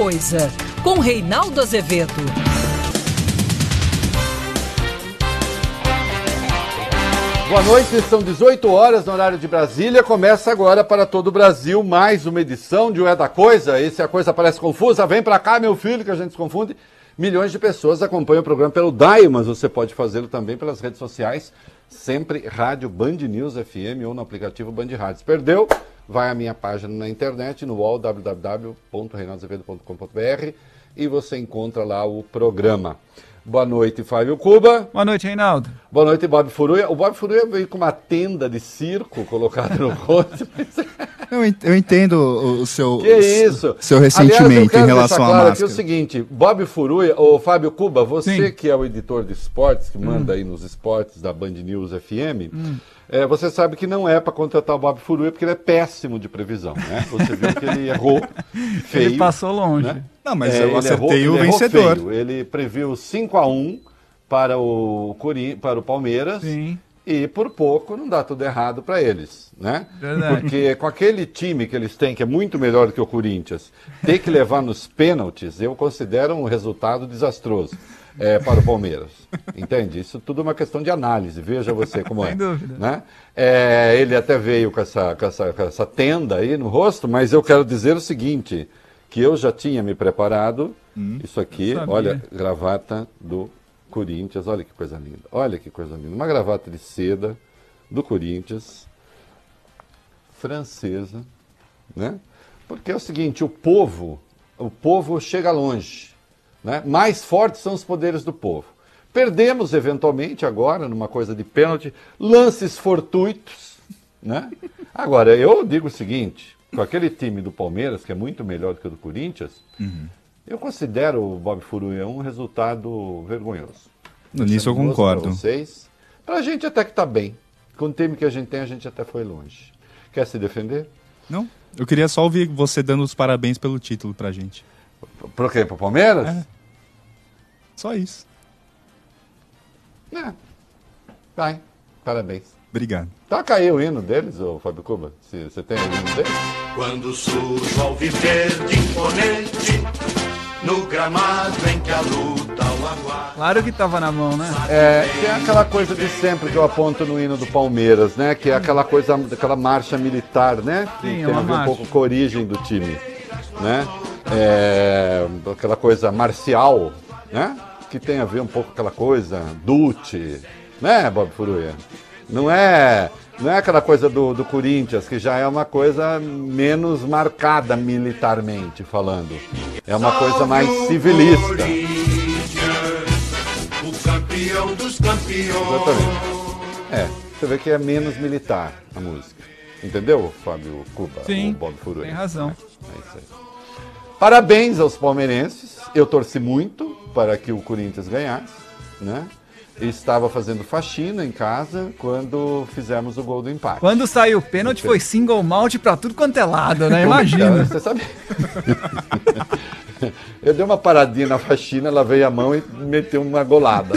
Coisa, com Reinaldo Azevedo. Boa noite, são 18 horas no horário de Brasília. Começa agora para todo o Brasil mais uma edição de O É da Coisa. E se a coisa parece confusa, vem para cá, meu filho, que a gente se confunde. Milhões de pessoas acompanham o programa pelo DAI, mas você pode fazê-lo também pelas redes sociais, sempre Rádio Band News FM ou no aplicativo Band Rádios. Perdeu? Vai à minha página na internet, no wall www.reinaldoazevedo.com.br e você encontra lá o programa. Boa noite, Fábio Cuba. Boa noite, Reinaldo. Boa noite, Bob Furuia. O Bob Furuia veio com uma tenda de circo colocada no rosto. eu, entendo o, seu, que isso? seu ressentimento Aliás, em relação claro à máscara. Aqui é o seguinte, Bob Furuia, o Fábio Cuba, você Sim. que é o editor de esportes, que manda hum. aí nos esportes da Band News FM, hum. É, você sabe que não é para contratar o Bob Furuia porque ele é péssimo de previsão, né? Você viu que ele errou feio. Ele passou longe. Né? Não, mas é, eu acertei errou, o vencedor. Feio. Ele previu 5 a 1 para o, para o Palmeiras. Sim. E por pouco não dá tudo errado para eles, né? Verdade. Porque com aquele time que eles têm, que é muito melhor do que o Corinthians, ter que levar nos pênaltis, eu considero um resultado desastroso é, para o Palmeiras. Entende? Isso tudo é uma questão de análise, veja você como é. Sem dúvida. Né? É, ele até veio com essa, com, essa, com essa tenda aí no rosto, mas eu quero dizer o seguinte: que eu já tinha me preparado. Hum, isso aqui, olha, gravata do Corinthians, olha que coisa linda. Olha que coisa linda. Uma gravata de seda do Corinthians, francesa, né? Porque é o seguinte, o povo, o povo chega longe, né? Mais fortes são os poderes do povo. Perdemos eventualmente agora numa coisa de pênalti, lances fortuitos, né? Agora eu digo o seguinte, com aquele time do Palmeiras, que é muito melhor do que o do Corinthians, uhum. eu considero o Bob Furuia um resultado vergonhoso. Nisso eu concordo. Para vocês. Para a gente até que está bem. Com o time que a gente tem, a gente até foi longe. Quer se defender? Não. Eu queria só ouvir você dando os parabéns pelo título para a gente. Para quê? Para o Palmeiras? É. Só isso. É. Vai. Parabéns. Obrigado. Toca aí o hino deles, ô Fábio Cuba. Se você tem o hino deles? Quando surge ao viver de imponente, no gramado em que a luta o aguarda. Claro que tava na mão, né? É, tem aquela coisa de sempre que eu aponto no hino do Palmeiras, né? Que é aquela coisa, aquela marcha militar, né? Que Sim, tem a ver marcha. um pouco com a origem do time, né? É, aquela coisa marcial, né? Que tem a ver um pouco com aquela coisa, Dute, né, Bob Furuia? Não é, não é aquela coisa do, do Corinthians, que já é uma coisa menos marcada militarmente falando. É uma coisa mais civilista. O campeão dos campeões. Exatamente. É, você vê que é menos militar a música. Entendeu, Fábio Cuba? Sim, o Bob Furui. tem razão. É, é isso aí. Parabéns aos palmeirenses. Eu torci muito para que o Corinthians ganhasse, né? estava fazendo faxina em casa quando fizemos o gol do empate. Quando saiu o pênalti foi single malt para tudo quanto é lado, né? Imagina. Você sabe? Eu dei uma paradinha na faxina, lavei a mão e meteu uma golada.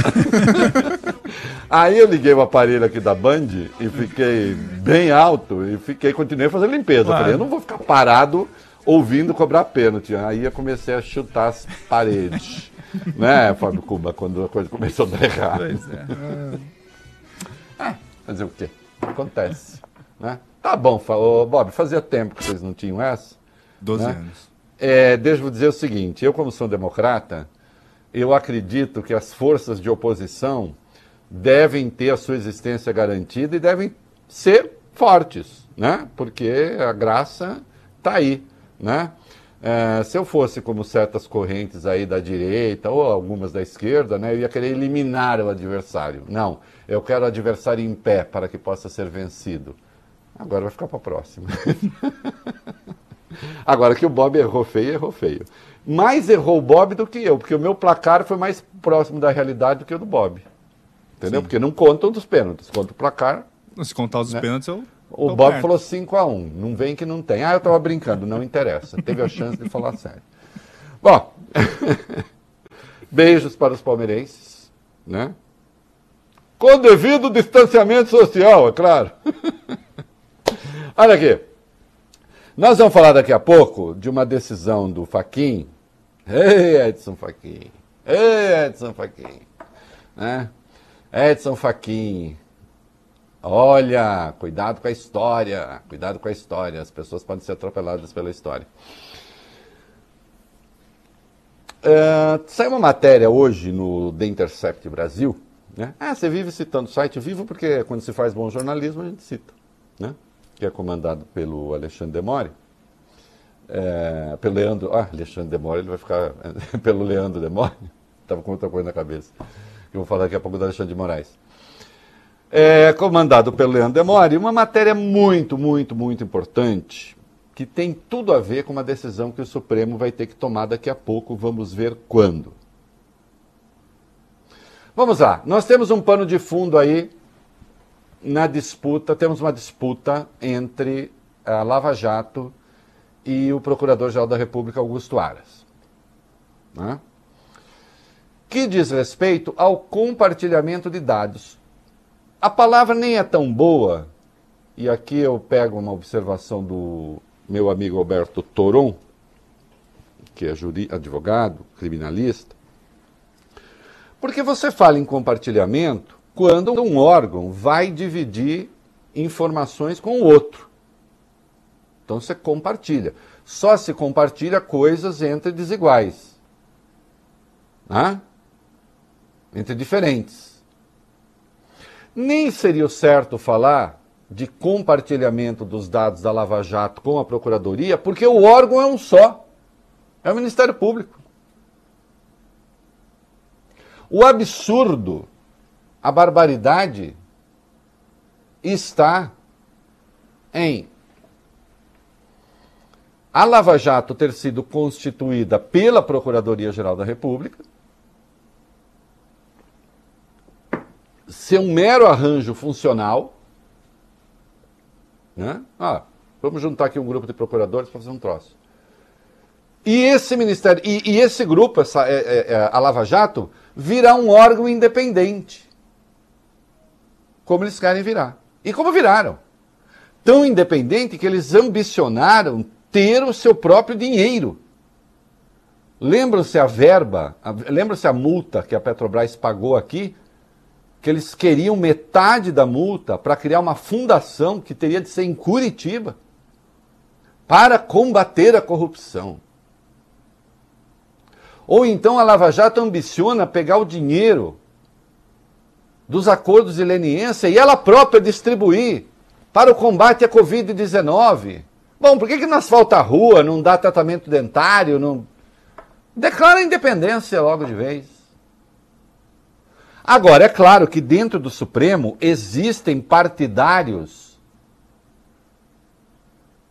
Aí eu liguei o aparelho aqui da Band e fiquei bem alto e fiquei, continuei fazendo limpeza. Claro. Falei, eu não vou ficar parado ouvindo cobrar pênalti. Aí eu comecei a chutar as paredes né, Fábio Cuba, quando a coisa começou a dar errado. Pois é. é fazer o quê? Acontece. Né? Tá bom, falou, Bob, fazia tempo que vocês não tinham essa. Doze né? anos. É, deixa eu dizer o seguinte, eu como sou democrata, eu acredito que as forças de oposição devem ter a sua existência garantida e devem ser fortes, né? Porque a graça está aí, né? É, se eu fosse como certas correntes aí da direita ou algumas da esquerda, né, eu ia querer eliminar o adversário. Não, eu quero o adversário em pé para que possa ser vencido. Agora vai ficar para a próxima. Agora que o Bob errou feio, errou feio. Mais errou o Bob do que eu, porque o meu placar foi mais próximo da realidade do que o do Bob. Entendeu? Sim. Porque não contam dos pênaltis, conta o placar. Se contar os né? pênaltis, eu o Tô Bob perto. falou 5 a 1 um. Não vem que não tem. Ah, eu estava brincando, não interessa. Teve a chance de falar sério. Bom, beijos para os palmeirenses, né? Com devido distanciamento social, é claro. Olha aqui. Nós vamos falar daqui a pouco de uma decisão do Faquin, Ei, Edson Fachin. Ei, Edson Fachin. Né? Edson Fachin. Olha, cuidado com a história. Cuidado com a história. As pessoas podem ser atropeladas pela história. Uh, saiu uma matéria hoje no The Intercept Brasil. Né? Ah, você vive citando o site Vivo porque quando se faz bom jornalismo a gente cita. Né? Que é comandado pelo Alexandre Demore. É, pelo Leandro. Ah, Alexandre Demore, ele vai ficar. pelo Leandro Demore. Estava com outra coisa na cabeça. Eu vou falar daqui a pouco do Alexandre de Moraes. É, comandado pelo Leandro Demore, uma matéria muito, muito, muito importante que tem tudo a ver com uma decisão que o Supremo vai ter que tomar daqui a pouco, vamos ver quando. Vamos lá, nós temos um pano de fundo aí na disputa, temos uma disputa entre a Lava Jato e o Procurador-Geral da República, Augusto Aras. Né? Que diz respeito ao compartilhamento de dados. A palavra nem é tão boa, e aqui eu pego uma observação do meu amigo Alberto Toron, que é juri, advogado, criminalista, porque você fala em compartilhamento quando um órgão vai dividir informações com o outro. Então você compartilha. Só se compartilha coisas entre desiguais. Né? Entre diferentes. Nem seria o certo falar de compartilhamento dos dados da Lava Jato com a Procuradoria, porque o órgão é um só. É o Ministério Público. O absurdo, a barbaridade, está em a Lava Jato ter sido constituída pela Procuradoria-Geral da República, ser um mero arranjo funcional, né? Ah, vamos juntar aqui um grupo de procuradores para fazer um troço. E esse ministério, e, e esse grupo, essa, é, é, é, a Lava Jato, virá um órgão independente. Como eles querem virar. E como viraram. Tão independente que eles ambicionaram ter o seu próprio dinheiro. Lembram-se a verba, lembram-se a multa que a Petrobras pagou aqui que eles queriam metade da multa para criar uma fundação que teria de ser em Curitiba para combater a corrupção. Ou então a Lava Jato ambiciona pegar o dinheiro dos acordos de leniência e ela própria distribuir para o combate à Covid-19. Bom, por que, que não asfalta a rua, não dá tratamento dentário, não. Declara a independência logo de vez. Agora, é claro que dentro do Supremo existem partidários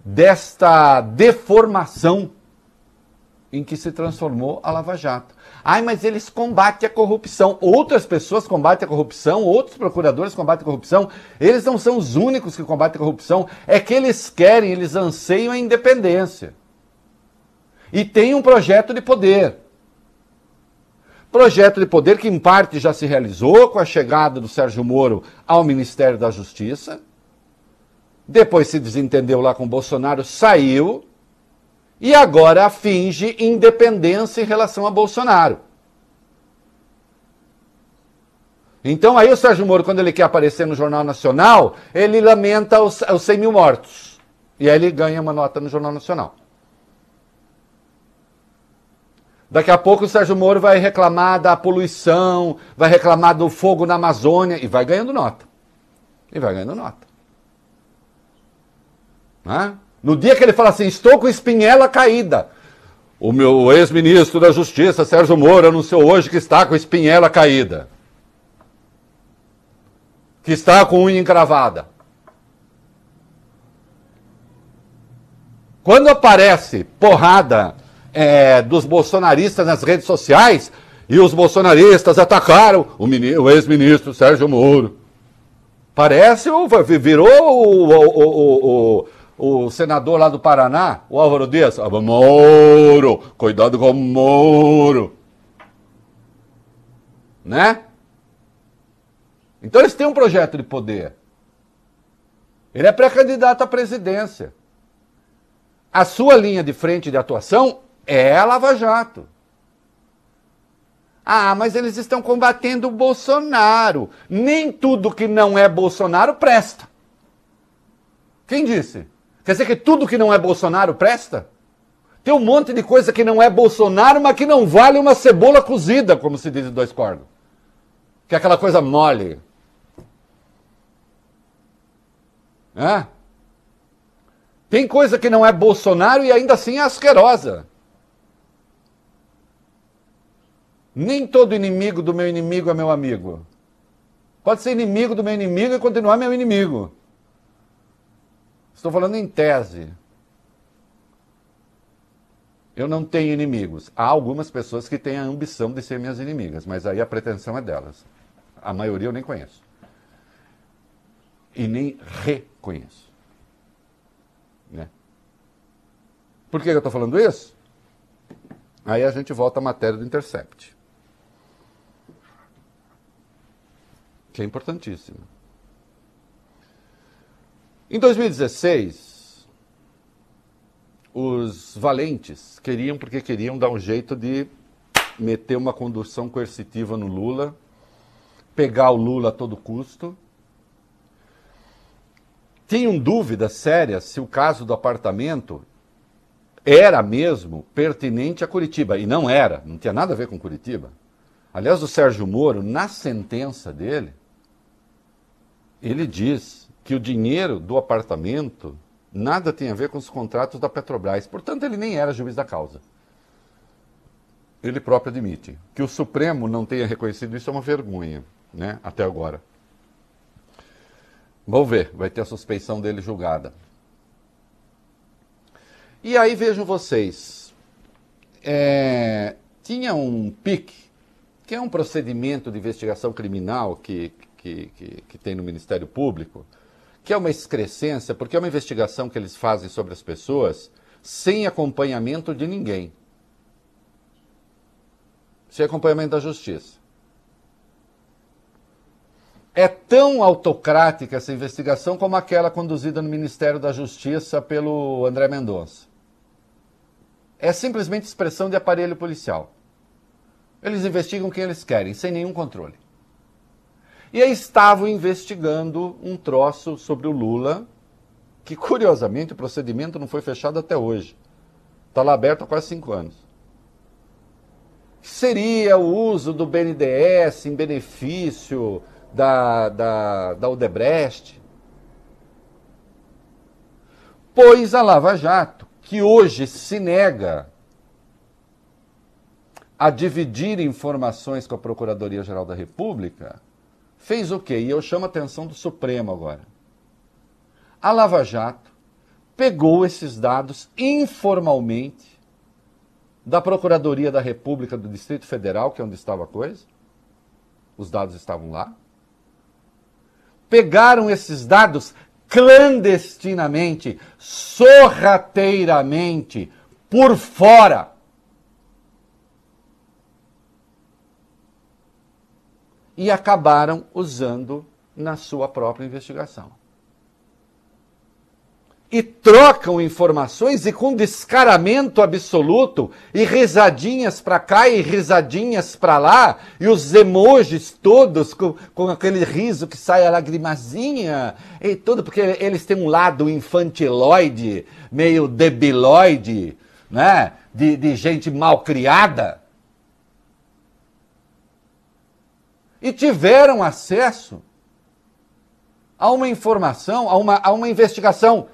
desta deformação em que se transformou a Lava Jato. Ai, mas eles combatem a corrupção. Outras pessoas combatem a corrupção, outros procuradores combatem a corrupção. Eles não são os únicos que combatem a corrupção. É que eles querem, eles anseiam a independência. E tem um projeto de poder. Projeto de poder que, em parte, já se realizou com a chegada do Sérgio Moro ao Ministério da Justiça. Depois se desentendeu lá com Bolsonaro, saiu. E agora finge independência em relação a Bolsonaro. Então aí o Sérgio Moro, quando ele quer aparecer no Jornal Nacional, ele lamenta os, os 100 mil mortos. E aí ele ganha uma nota no Jornal Nacional. Daqui a pouco o Sérgio Moro vai reclamar da poluição, vai reclamar do fogo na Amazônia e vai ganhando nota. E vai ganhando nota. Né? No dia que ele fala assim, estou com espinhela caída. O meu ex-ministro da Justiça, Sérgio Moro, anunciou hoje que está com espinhela caída. Que está com unha encravada. Quando aparece porrada é, dos bolsonaristas nas redes sociais e os bolsonaristas atacaram o, o ex-ministro Sérgio Moro. Parece, virou o, o, o, o, senador lá do Paraná, o Álvaro Dias. Ah, Moro, cuidado com o Moro. Né? Então eles têm um projeto de poder. Ele é pré-candidato à presidência. A sua linha de frente de atuação é a Lava Jato. Ah, mas eles estão combatendo o Bolsonaro. Nem tudo que não é Bolsonaro presta. Quem disse? Quer dizer que tudo que não é Bolsonaro presta? Tem um monte de coisa que não é Bolsonaro, mas que não vale uma cebola cozida, como se diz em dois cordos. Que é aquela coisa mole. É? Tem coisa que não é Bolsonaro e ainda assim é asquerosa. Nem todo inimigo do meu inimigo é meu amigo. Pode ser inimigo do meu inimigo e continuar meu inimigo. Estou falando em tese. Eu não tenho inimigos. Há algumas pessoas que têm a ambição de ser minhas inimigas, mas aí a pretensão é delas. A maioria eu nem conheço. E nem reconheço. Né? Por que eu estou falando isso? Aí a gente volta à matéria do Intercept. Que é importantíssima. Em 2016, os valentes queriam, porque queriam dar um jeito de meter uma condução coercitiva no Lula, pegar o Lula a todo custo. Tinham dúvidas sérias se o caso do apartamento era mesmo pertinente a Curitiba. E não era, não tinha nada a ver com Curitiba. Aliás, o Sérgio Moro, na sentença dele, ele diz que o dinheiro do apartamento nada tem a ver com os contratos da Petrobras. Portanto, ele nem era juiz da causa. Ele próprio admite. Que o Supremo não tenha reconhecido isso é uma vergonha, né? Até agora. Vamos ver, vai ter a suspeição dele julgada. E aí vejam vocês, é, tinha um PIC, que é um procedimento de investigação criminal que, que, que, que tem no Ministério Público, que é uma excrescência, porque é uma investigação que eles fazem sobre as pessoas sem acompanhamento de ninguém. Sem acompanhamento da justiça. É tão autocrática essa investigação como aquela conduzida no Ministério da Justiça pelo André Mendonça. É simplesmente expressão de aparelho policial. Eles investigam quem eles querem, sem nenhum controle. E aí estavam investigando um troço sobre o Lula, que curiosamente o procedimento não foi fechado até hoje. Está lá aberto há quase cinco anos. Seria o uso do BNDES em benefício da, da, da Odebrecht? Pois a Lava Jato, que hoje se nega a dividir informações com a Procuradoria-Geral da República, fez o quê? E eu chamo a atenção do Supremo agora. A Lava Jato pegou esses dados informalmente da Procuradoria da República do Distrito Federal, que é onde estava a coisa. Os dados estavam lá. Pegaram esses dados clandestinamente, sorrateiramente, por fora e acabaram usando na sua própria investigação. E trocam informações e com descaramento absoluto, e risadinhas para cá e risadinhas para lá, e os emojis todos com, com aquele riso que sai a lagrimazinha, e tudo, porque eles têm um lado infantiloide, meio debiloide, né? de, de gente mal criada. E tiveram acesso a uma informação, a uma, a uma investigação,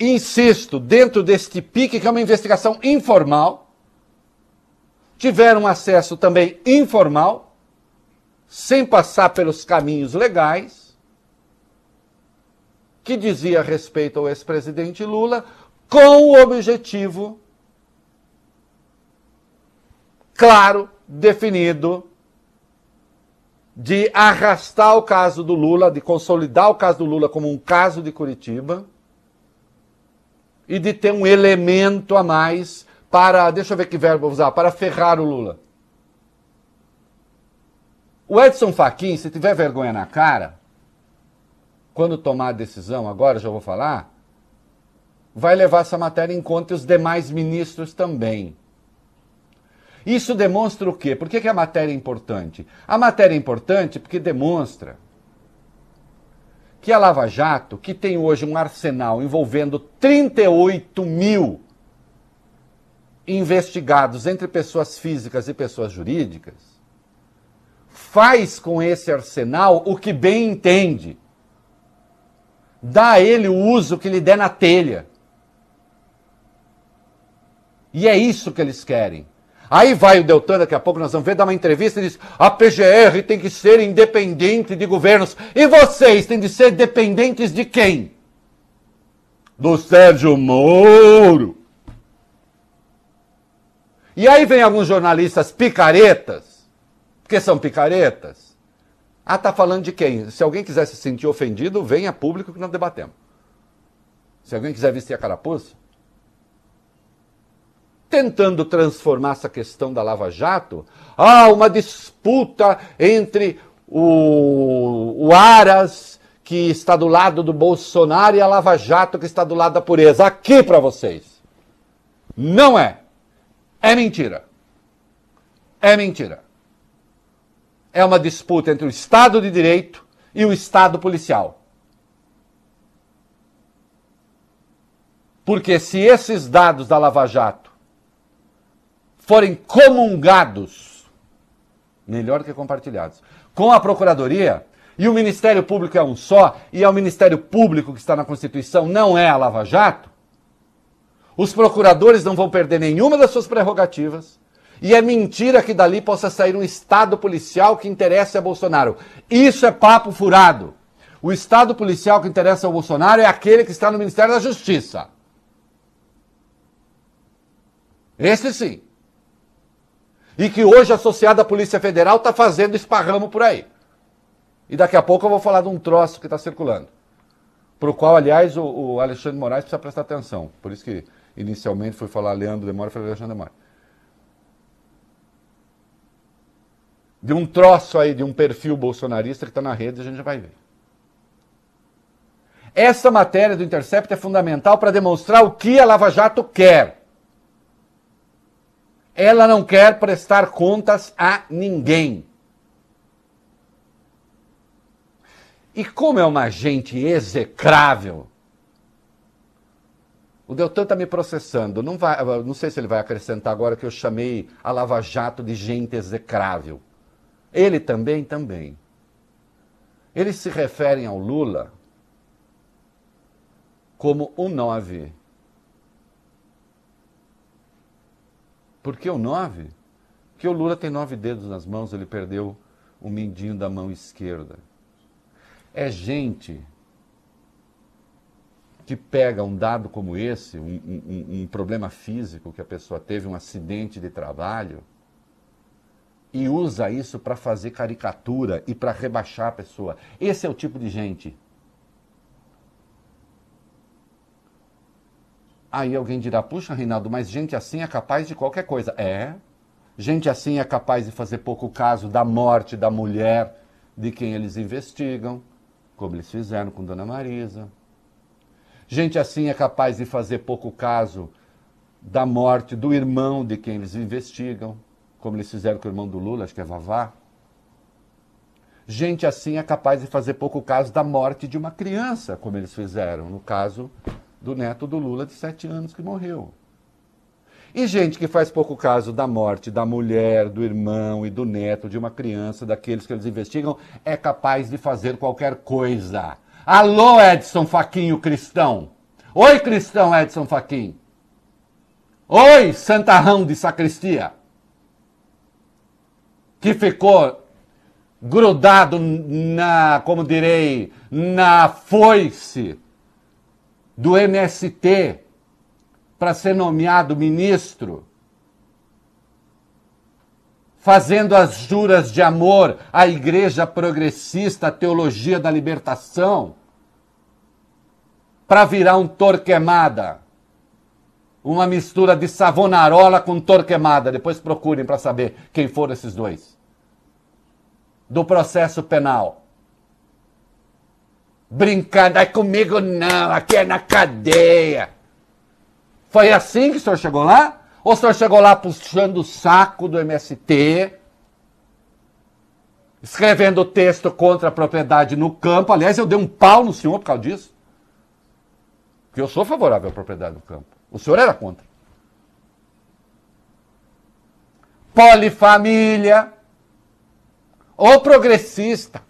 insisto, dentro deste pique, que é uma investigação informal, tiveram acesso também informal, sem passar pelos caminhos legais, que dizia respeito ao ex-presidente Lula, com o objetivo claro, definido, de arrastar o caso do Lula, de consolidar o caso do Lula como um caso de Curitiba e de ter um elemento a mais para, deixa eu ver que verbo usar, para ferrar o Lula. O Edson Fachin, se tiver vergonha na cara, quando tomar a decisão, agora já vou falar, vai levar essa matéria em conta e os demais ministros também. Isso demonstra o quê? Por que, que a matéria é importante? A matéria é importante porque demonstra que a Lava Jato, que tem hoje um arsenal envolvendo 38 mil investigados entre pessoas físicas e pessoas jurídicas, faz com esse arsenal o que bem entende. Dá a ele o uso que lhe der na telha. E é isso que eles querem. Aí vai o Deltan, daqui a pouco nós vamos ver, dar uma entrevista e diz: a PGR tem que ser independente de governos. E vocês têm de ser dependentes de quem? Do Sérgio Moro. E aí vem alguns jornalistas picaretas, porque são picaretas. Ah, tá falando de quem? Se alguém quiser se sentir ofendido, venha público que nós debatemos. Se alguém quiser vestir a carapuça, tentando transformar essa questão da Lava Jato, ah, uma disputa entre o, o Aras, que está do lado do Bolsonaro, e a Lava Jato, que está do lado da pureza. Aqui para vocês. Não é. É mentira. É mentira. É uma disputa entre o Estado de Direito e o Estado policial. Porque se esses dados da Lava Jato forem comungados, melhor que compartilhados, com a Procuradoria, e o Ministério Público é um só, e é o Ministério Público que está na Constituição, não é a Lava Jato, os procuradores não vão perder nenhuma das suas prerrogativas. E é mentira que dali possa sair um Estado policial que interesse a Bolsonaro. Isso é papo furado. O Estado policial que interessa ao Bolsonaro é aquele que está no Ministério da Justiça. Esse sim. E que hoje, associado à Polícia Federal, está fazendo esparramo por aí. E daqui a pouco eu vou falar de um troço que está circulando. Para o qual, aliás, o, o Alexandre Moraes precisa prestar atenção. Por isso que Inicialmente foi falar Leandro Demora, falei Alexandre Demora. De um troço aí, de um perfil bolsonarista que está na rede, a gente já vai ver. Essa matéria do Intercept é fundamental para demonstrar o que a Lava Jato quer. Ela não quer prestar contas a ninguém. E como é uma gente execrável, o Deltan está me processando. Não, vai, não sei se ele vai acrescentar agora que eu chamei a Lava Jato de gente execrável. Ele também, também. Eles se referem ao Lula como o nove. Por que o nove? Porque o Lula tem nove dedos nas mãos, ele perdeu o mindinho da mão esquerda. É gente que pega um dado como esse, um, um, um, problema físico que a pessoa teve, um acidente de trabalho, e usa isso para fazer caricatura e para rebaixar a pessoa. Esse é o tipo de gente. Aí alguém dirá: puxa, Reinaldo, mas gente assim é capaz de qualquer coisa. É. Gente assim é capaz de fazer pouco caso da morte da mulher de quem eles investigam, como eles fizeram com Dona Marisa. Gente assim é capaz de fazer pouco caso da morte do irmão de quem eles investigam, como eles fizeram com o irmão do Lula, acho que é Vavá. Gente assim é capaz de fazer pouco caso da morte de uma criança, como eles fizeram no caso do neto do Lula de sete anos que morreu. E gente que faz pouco caso da morte da mulher, do irmão e do neto de uma criança, daqueles que eles investigam, é capaz de fazer qualquer coisa Alô, Edson Faquinho Cristão. Oi, Cristão Edson Faquinho. Oi, Santarrão de Sacristia. Que ficou grudado na, como direi, na foice do MST para ser nomeado ministro, fazendo as juras de amor à igreja progressista, à teologia da libertação, para virar um torquemada. Uma mistura de Savonarola com torquemada. Depois procurem para saber quem foram esses dois. Do processo penal. Brincando, é comigo não, aqui é na cadeia. Foi assim que o senhor chegou lá? Ou o senhor chegou lá puxando o saco do MST, escrevendo texto contra a propriedade no campo. Aliás, eu dei um pau no senhor por causa disso. Porque eu sou favorável à propriedade no campo. O senhor era contra. Polifamília. Ou progressista.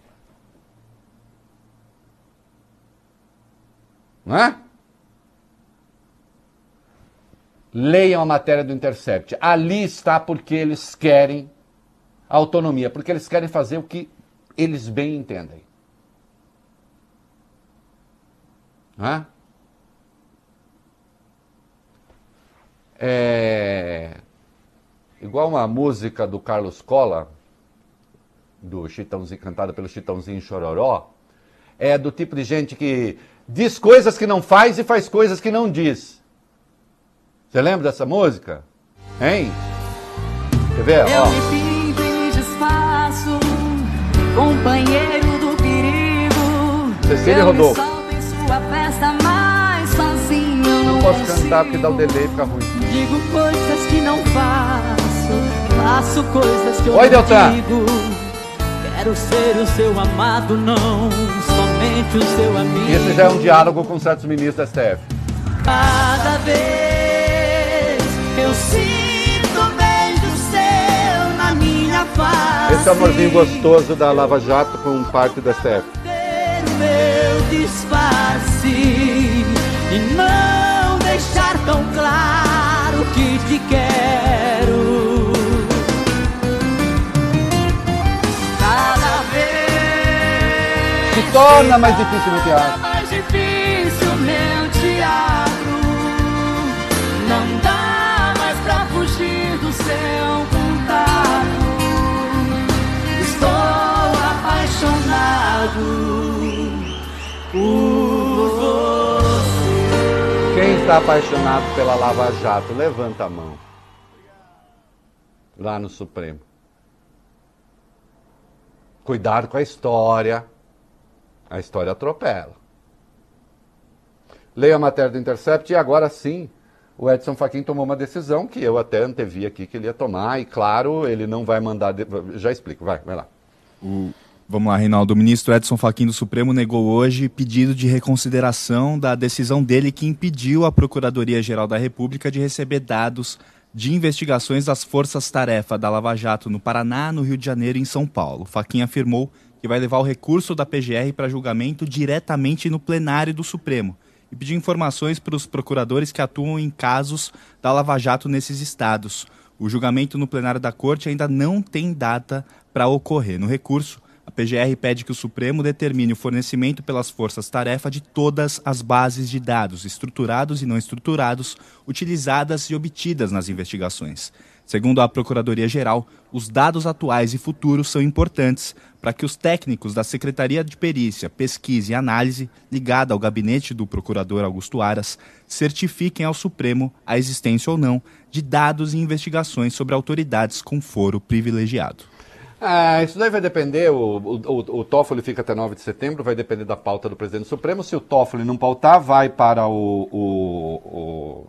Leiam a matéria do Intercept. Ali está porque eles querem autonomia, porque eles querem fazer o que eles bem entendem. É... Igual uma música do Carlos Cola, do Chitãozinho, cantada pelo Chitãozinho Chororó, é do tipo de gente que diz coisas que não faz e faz coisas que não diz. Você lembra dessa música? Hein? Quer ver? Eu Ó. me pinto e me desfaço, companheiro do perigo. Cecília eu Rodolfo. em sua festa, mas sozinho eu não Não posso consigo. cantar porque dá o delay e fica ruim. Digo coisas que não faço, faço coisas que eu Oi, não Deltan. digo. Quero ser o seu amado, não somente o seu amigo. Esse já é um diálogo com certos ministros da STF. Cada vez eu sinto beijo seu na minha face. Esse amorzinho gostoso da Lava Jato com parte da STF. Meu disfarce e não deixar tão claro torna mais difícil fica teatro. mais difícil meu teatro. Não dá mais pra fugir do seu contato. Estou apaixonado por você. Quem está apaixonado pela Lava Jato, levanta a mão. Lá no Supremo. Cuidado com a história. A história atropela. Leia a matéria do Intercept e agora sim o Edson Fachin tomou uma decisão que eu até antevi aqui que ele ia tomar e claro, ele não vai mandar... de- Já explico, vai, vai lá. Vamos lá, Reinaldo. O ministro Edson Fachin do Supremo negou hoje pedido de reconsideração da decisão dele que impediu a Procuradoria-Geral da República de receber dados de investigações das forças-tarefa da Lava Jato no Paraná, no Rio de Janeiro e em São Paulo. Fachin afirmou que vai levar o recurso da PGR para julgamento diretamente no plenário do Supremo e pediu informações para os procuradores que atuam em casos da Lava Jato nesses estados. O julgamento no plenário da Corte ainda não tem data para ocorrer. No recurso, a PGR pede que o Supremo determine o fornecimento pelas forças-tarefa de todas as bases de dados, estruturados e não estruturados, utilizadas e obtidas nas investigações. Segundo a Procuradoria-Geral, os dados atuais e futuros são importantes para que os técnicos da Secretaria de Perícia, Pesquisa e Análise, ligada ao gabinete do procurador Augusto Aras, certifiquem ao Supremo a existência ou não de dados e investigações sobre autoridades com foro privilegiado. Ah, isso daí vai depender, o, o, o, Toffoli fica até 9 de setembro, vai depender da pauta do presidente do Supremo. Se o Toffoli não pautar, vai para o, o, o,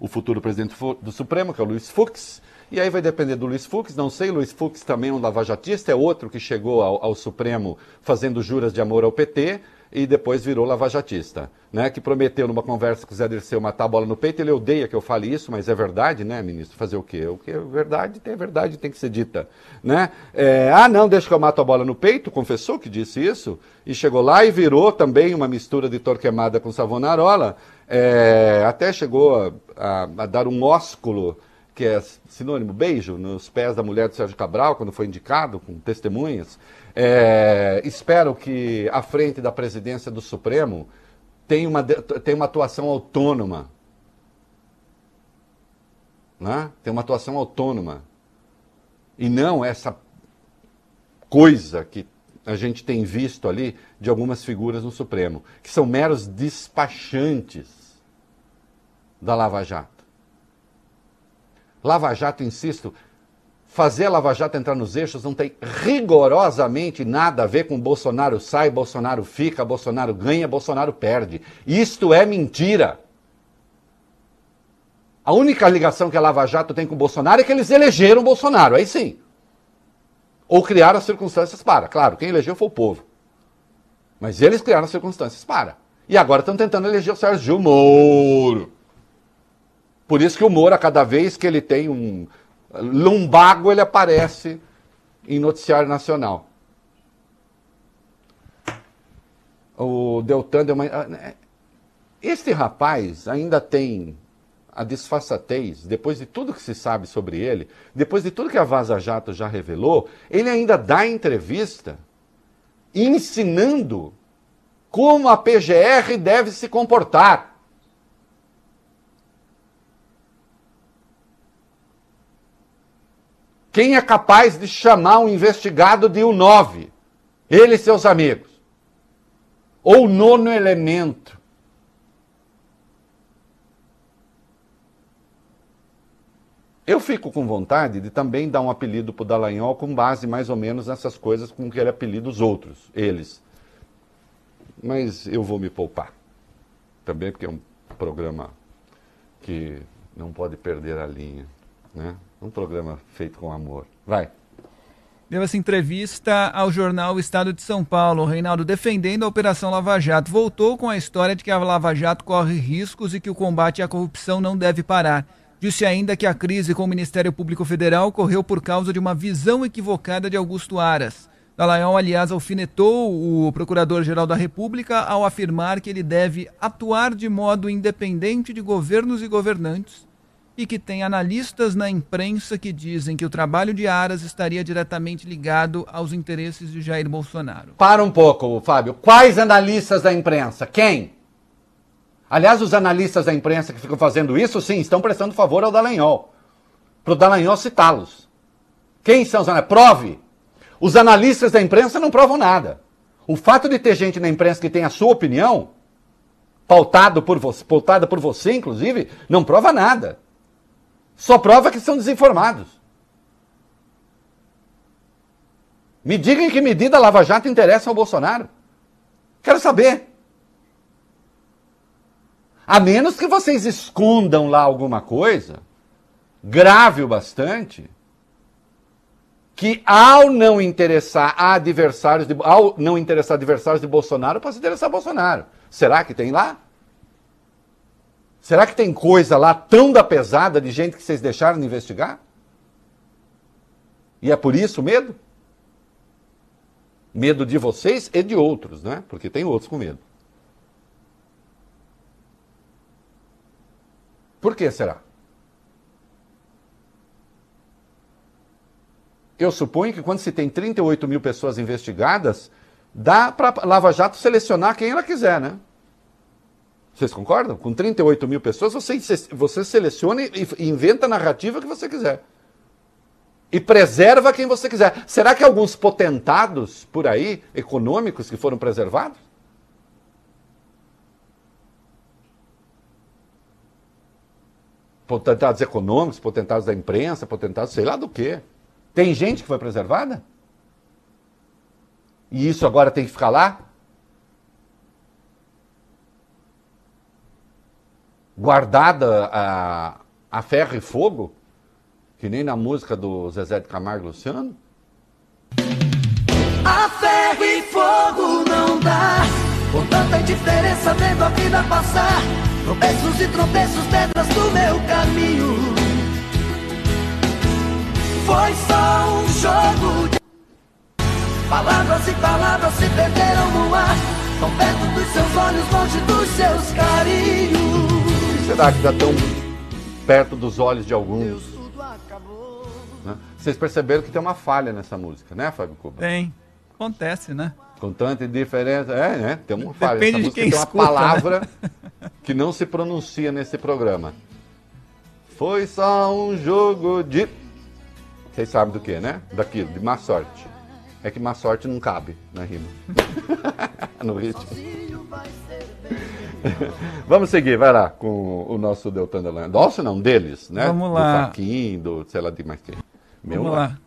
o futuro presidente do Supremo, que é o Luiz Fux. E aí vai depender do Luiz Fux, não sei, Luiz Fux também é um lavajatista, é outro que chegou ao, ao Supremo fazendo juras de amor ao PT e depois virou lavajatista, né? Que prometeu numa conversa com o Zé Dirceu matar a bola no peito, ele odeia que eu fale isso, mas é verdade, né, ministro? Fazer o quê? O que é verdade, tem verdade, tem que ser dita, né? É, ah, não, deixa que eu mato a bola no peito, confessou que disse isso, e chegou lá e virou também uma mistura de Torquemada com Savonarola, é, até chegou a, a- a dar um ósculo que é sinônimo beijo, nos pés da mulher do Sérgio Cabral, quando foi indicado, com testemunhas. É, espero que, à frente da presidência do Supremo, tenha uma, tenha uma atuação autônoma. Né? Tem uma atuação autônoma. E não essa coisa que a gente tem visto ali de algumas figuras no Supremo, que são meros despachantes da Lava Jato. Lava Jato, insisto, fazer a Lava Jato entrar nos eixos não tem rigorosamente nada a ver com Bolsonaro sai, Bolsonaro fica, Bolsonaro ganha, Bolsonaro perde. Isto é mentira. A única ligação que a Lava Jato tem com o Bolsonaro é que eles elegeram o Bolsonaro, aí sim. Ou criaram as circunstâncias para. Claro, quem elegeu foi o povo. Mas eles criaram as circunstâncias para. E agora estão tentando eleger o Sérgio Moro. Por isso que o Moro, a cada vez que ele tem um lumbago, ele aparece em noticiário nacional. O Deltan deu uma. Este rapaz ainda tem a disfarçatez, depois de tudo que se sabe sobre ele, depois de tudo que a Vaza Jato já revelou, ele ainda dá entrevista ensinando como a PGR deve se comportar. Quem é capaz de chamar um investigado de U9? Ele e seus amigos. Ou nono elemento. Eu fico com vontade de também dar um apelido para o Dallagnol com base mais ou menos nessas coisas com que ele apelida os outros, eles. Mas eu vou me poupar. Também porque é um programa que não pode perder a linha. Né? Um programa feito com amor. Vai. Deu essa entrevista ao jornal Estado de São Paulo. Reinaldo, defendendo a Operação Lava Jato, voltou com a história de que a Lava Jato corre riscos e que o combate à corrupção não deve parar. Disse ainda que a crise com o Ministério Público Federal ocorreu por causa de uma visão equivocada de Augusto Aras. Dallagnol, aliás, alfinetou o Procurador-Geral da República ao afirmar que ele deve atuar de modo independente de governos e governantes e que tem analistas na imprensa que dizem que o trabalho de Aras estaria diretamente ligado aos interesses de Jair Bolsonaro. Para um pouco, Fábio. Quais analistas da imprensa? Quem? Aliás, os analistas da imprensa que ficam fazendo isso, sim, estão prestando favor ao Dallagnol. Para o Dallagnol citá-los. Quem são os analistas? Prove. Os analistas da imprensa não provam nada. O fato de ter gente na imprensa que tem a sua opinião, pautado por você, pautada por você, inclusive, não prova nada. Só prova que são desinformados. Me diga em que medida a Lava Jato interessa ao Bolsonaro. Quero saber. A menos que vocês escondam lá alguma coisa, grave o bastante, que ao não interessar adversários de, ao não interessar adversários de Bolsonaro, possa interessar Bolsonaro. Será que tem lá? Será que tem coisa lá tão da pesada de gente que vocês deixaram de investigar? E é por isso o medo? Medo de vocês e de outros, né? Porque tem outros com medo. Por que será? Eu suponho que quando se tem 38 mil pessoas investigadas, dá para Lava Jato selecionar quem ela quiser, né? Vocês concordam? Com 38 mil pessoas, você, você seleciona e inventa a narrativa que você quiser. E preserva quem você quiser. Será que alguns potentados por aí, econômicos, que foram preservados? potentados econômicos, potentados da imprensa, potentados sei lá do quê. Tem gente que foi preservada? E isso agora tem que ficar lá? Guardada a, a ferro e fogo? Que nem na música do Zezé de Camargo Luciano? A ferro e fogo não dá, com tanta indiferença vendo a vida passar. Tropeços e tropeços, pedras do meu caminho. Foi só um jogo de palavras e palavras se perderam no ar. Tão perto dos seus olhos, longe dos seus carinhos. Será que está tão perto dos olhos de alguns? Né? Vocês perceberam que tem uma falha nessa música, né, Fábio Cuba? Tem. Acontece, né? Com tanta indiferença. É, né? Tem uma falha. Depende Essa música quem tem uma escuta, né? palavra que não se pronuncia nesse programa. Foi só um jogo de. Vocês sabem do que, né? Daquilo, de má sorte. É que má sorte não cabe na rima. no ritmo. Vamos seguir, vai lá, com o nosso Deltan Delano. Nosso não, deles, né? Vamos lá. Do Faquin, do sei lá de mais quem. Meu Vamos não. lá.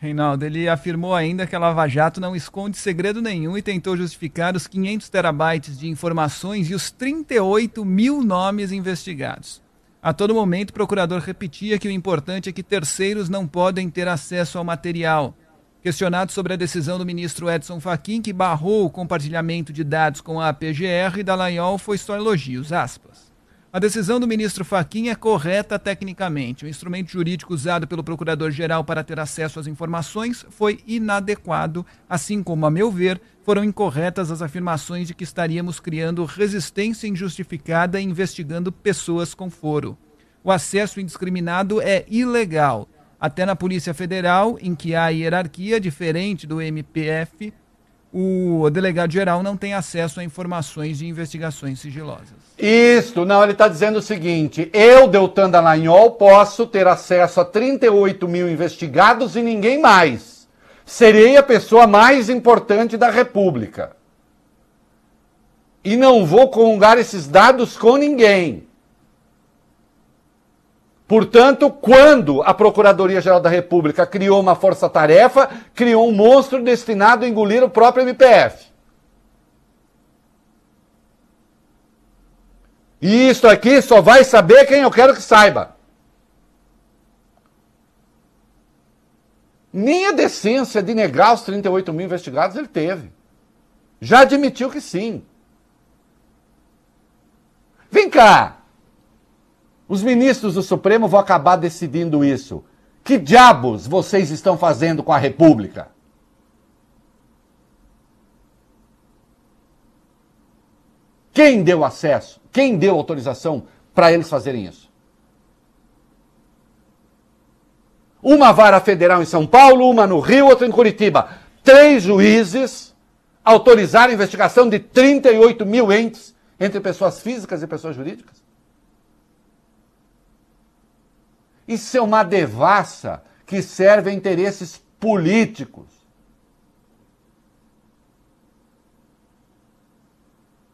Reinaldo, ele afirmou ainda que a Lava Jato não esconde segredo nenhum e tentou justificar os 500 terabytes de informações e os 38 mil nomes investigados. A todo momento, o procurador repetia que o importante é que terceiros não podem ter acesso ao material. Questionado sobre a decisão do ministro Edson Fachin, que barrou o compartilhamento de dados com a PGR, Dallagnol foi só elogios, aspas. A decisão do ministro Fachin é correta tecnicamente. O instrumento jurídico usado pelo procurador-geral para ter acesso às informações foi inadequado, assim como, a meu ver, foram incorretas as afirmações de que estaríamos criando resistência injustificada investigando pessoas com foro. O acesso indiscriminado é ilegal. Até na Polícia Federal, em que há hierarquia diferente do MPF, o delegado-geral não tem acesso a informações de investigações sigilosas. Isso, não, ele está dizendo o seguinte: eu, Deltan Dallagnol, posso ter acesso a 38 mil investigados e ninguém mais. Serei a pessoa mais importante da República. E não vou comungar esses dados com ninguém. Portanto, quando a Procuradoria-Geral da República criou uma força-tarefa, criou um monstro destinado a engolir o próprio MPF. E isso aqui só vai saber quem eu quero que saiba. Nem a decência de negar os 38 mil investigados ele teve. Já admitiu que sim. Vem cá. Os ministros do Supremo vão acabar decidindo isso. Que diabos vocês estão fazendo com a República? Quem deu acesso? Quem deu autorização para eles fazerem isso? Uma vara federal em São Paulo, uma no Rio, outra em Curitiba. Três juízes autorizaram a investigação de 38 mil entes entre pessoas físicas e pessoas jurídicas. Isso é uma devassa que serve a interesses políticos.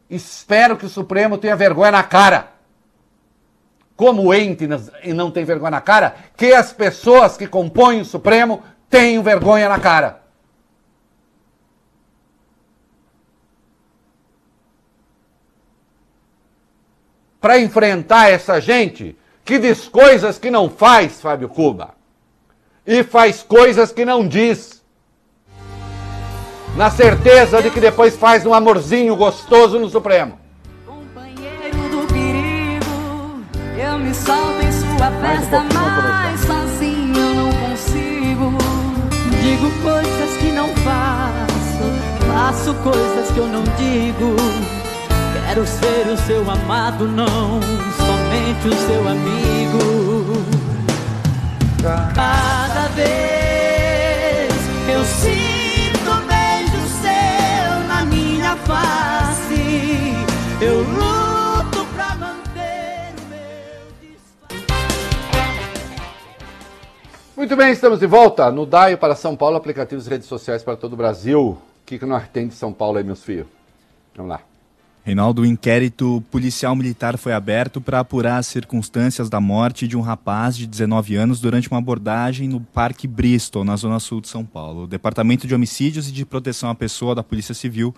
Espero que o Supremo tenha vergonha na cara. Como ente e não tem vergonha na cara, que as pessoas que compõem o Supremo tenham vergonha na cara. Para enfrentar essa gente, que diz coisas que não faz, Fábio Cuba. E faz coisas que não diz. Na certeza de que depois faz um amorzinho gostoso no Supremo. Companheiro do perigo, eu me salvo em sua festa, mas sozinho eu não consigo. Digo coisas que não faço, faço coisas que eu não digo. Quero ser o seu amado, não somente o seu amigo. Cada vez eu sinto um beijo seu na minha face, eu luto pra manter o meu. Muito bem, estamos de volta no DAIO para São Paulo, aplicativos e redes sociais para todo o Brasil. O que, que nós tem de São Paulo aí, meus filhos? Vamos lá. Reinaldo, o inquérito policial militar foi aberto para apurar as circunstâncias da morte de um rapaz de 19 anos durante uma abordagem no Parque Bristol, na zona sul de São Paulo. O Departamento de Homicídios e de Proteção à Pessoa da Polícia Civil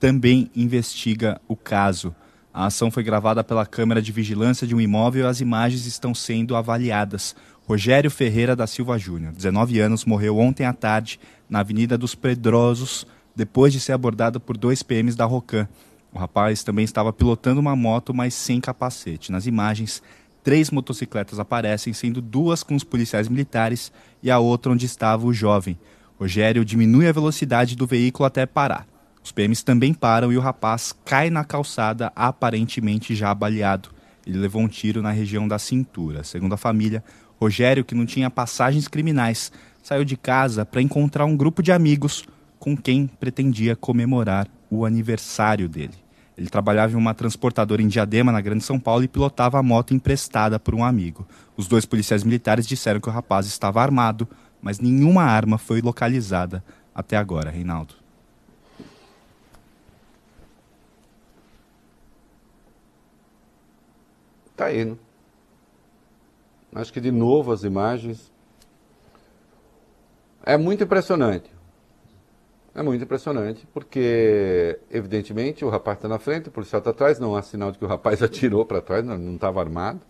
também investiga o caso. A ação foi gravada pela câmera de vigilância de um imóvel e as imagens estão sendo avaliadas. Rogério Ferreira da Silva Júnior, 19 anos, morreu ontem à tarde na Avenida dos Pedrosos, depois de ser abordado por dois PMs da Rocan. O rapaz também estava pilotando uma moto, mas sem capacete. Nas imagens, três motocicletas aparecem, sendo duas com os policiais militares e a outra onde estava o jovem. Rogério diminui a velocidade do veículo até parar. Os PMs também param e o rapaz cai na calçada, aparentemente já baleado. Ele levou um tiro na região da cintura. Segundo a família, Rogério, que não tinha passagens criminais, saiu de casa para encontrar um grupo de amigos com quem pretendia comemorar o aniversário dele. Ele trabalhava em uma transportadora em Diadema, na Grande São Paulo, e pilotava a moto emprestada por um amigo. Os dois policiais militares disseram que o rapaz estava armado, mas nenhuma arma foi localizada até agora, Reinaldo. Tá aí, né? Acho que de novo as imagens. É muito impressionante. É muito impressionante, porque, evidentemente, o rapaz está na frente, o policial está atrás, não há sinal de que o rapaz atirou para trás, não estava armado.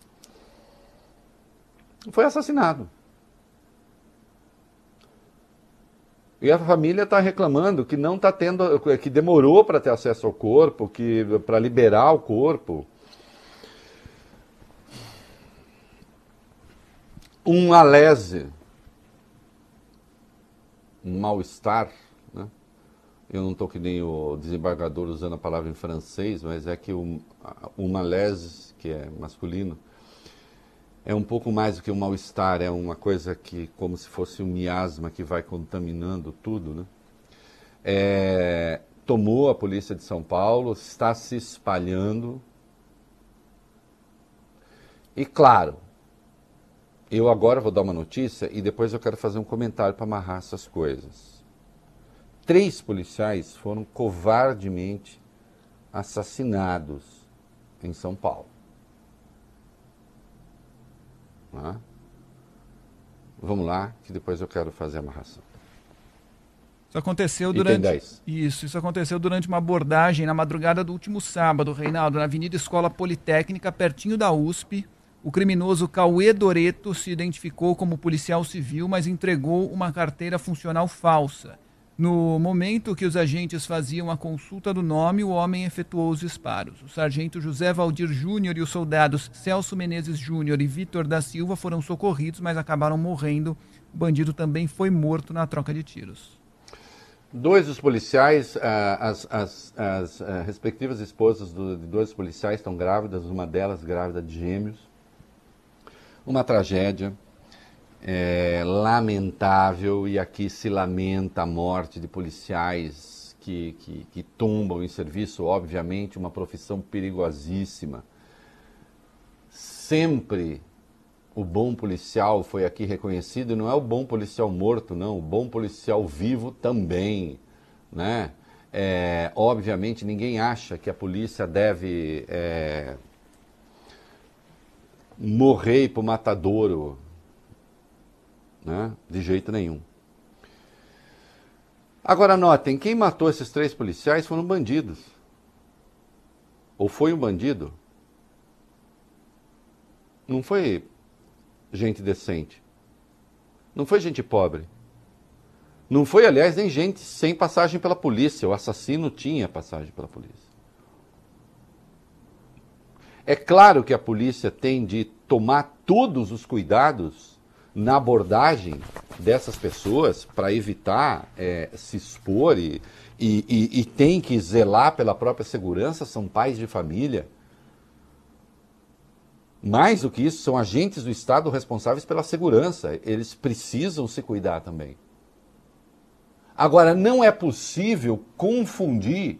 foi assassinado. E a família está reclamando que não está tendo, que demorou para ter acesso ao corpo, que para liberar o corpo. Um alese, um mal-estar? Eu não estou que nem o desembargador usando a palavra em francês, mas é que o, o malaise, que é masculino, é um pouco mais do que um mal-estar, é uma coisa que, como se fosse um miasma que vai contaminando tudo, né? É, tomou a polícia de São Paulo, está se espalhando. E claro, eu agora vou dar uma notícia e depois eu quero fazer um comentário para amarrar essas coisas três policiais foram covardemente assassinados em São Paulo. Ah. Vamos lá, que depois eu quero fazer a amarração. Isso aconteceu durante isso, isso aconteceu durante uma abordagem na madrugada do último sábado, Reinaldo, na Avenida Escola Politécnica, pertinho da USP. O criminoso Cauê Doreto se identificou como policial civil, mas entregou uma carteira funcional falsa. No momento que os agentes faziam a consulta do nome, o homem efetuou os disparos. O sargento José Valdir Júnior e os soldados Celso Menezes Júnior e Vitor da Silva foram socorridos, mas acabaram morrendo. O bandido também foi morto na troca de tiros. Dois dos policiais, ah, as, as, as ah, respectivas esposas de dois policiais estão grávidas, uma delas grávida de gêmeos. Uma tragédia é, lamentável e aqui se lamenta a morte de policiais que, que, que tombam em serviço, obviamente, uma profissão perigosíssima. Sempre o bom policial foi aqui reconhecido, não é o bom policial morto, não, o bom policial vivo também, né? É, obviamente ninguém acha que a polícia deve é, morrer para o matadouro, né? de jeito nenhum. Agora notem, quem matou esses três policiais foram bandidos. Ou foi um bandido? Não foi gente decente. Não foi gente pobre. Não foi, aliás, nem gente sem passagem pela polícia. O assassino tinha passagem pela polícia. É claro que a polícia tem de tomar todos os cuidados na abordagem dessas pessoas para evitar é, se expor e, e, e, e tem que zelar pela própria segurança, são pais de família. Mais do que isso, são agentes do Estado responsáveis pela segurança. Eles precisam se cuidar também. Agora, não é possível confundir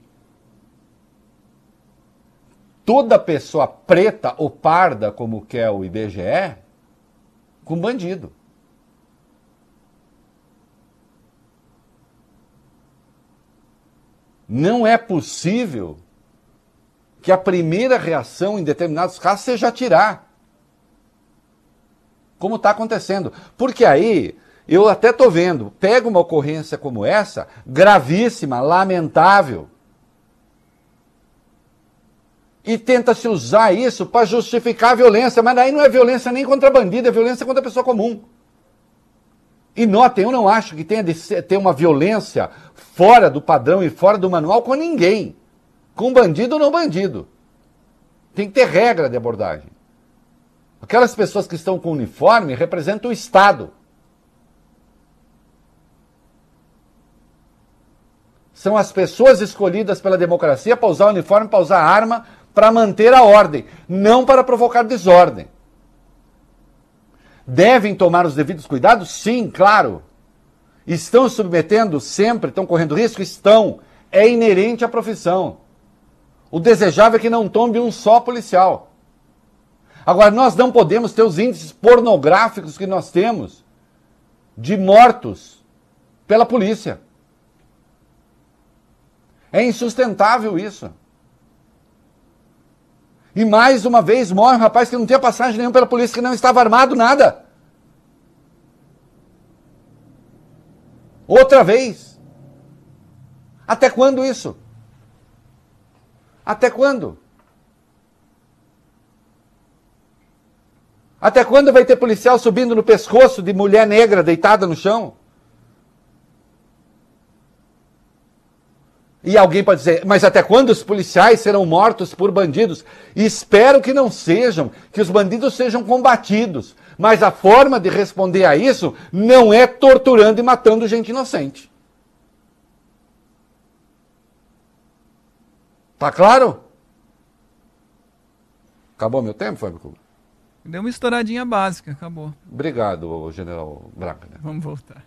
toda pessoa preta ou parda, como quer o IBGE, com bandido. Não é possível que a primeira reação em determinados casos seja atirar. Como está acontecendo. Porque aí, eu até estou vendo, pega uma ocorrência como essa, gravíssima, lamentável, e tenta se usar isso para justificar a violência, mas aí não é violência nem contra bandido, é violência contra a pessoa comum. E notem, eu não acho que tenha de ter uma violência fora do padrão e fora do manual com ninguém. Com bandido ou não bandido. Tem que ter regra de abordagem. Aquelas pessoas que estão com uniforme representam o Estado. São as pessoas escolhidas pela democracia para usar uniforme, para usar arma, para manter a ordem, não para provocar desordem. Devem tomar os devidos cuidados? Sim, claro. Estão submetendo sempre, estão correndo risco? Estão. É inerente à profissão. O desejável é que não tombe um só policial. Agora, nós não podemos ter os índices pornográficos que nós temos de mortos pela polícia. É insustentável isso. E mais uma vez morre um rapaz que não tinha passagem nenhuma pela polícia, que não estava armado, nada. Outra vez. Até quando isso? Até quando? Até quando vai ter policial subindo no pescoço de mulher negra deitada no chão? E alguém pode dizer, mas até quando os policiais serão mortos por bandidos? E espero que não sejam, que os bandidos sejam combatidos. Mas a forma de responder a isso não é torturando e matando gente inocente. Tá claro? Acabou meu tempo, Fábio Cuba? Deu uma estouradinha básica, acabou. Obrigado, general Braga. Vamos voltar.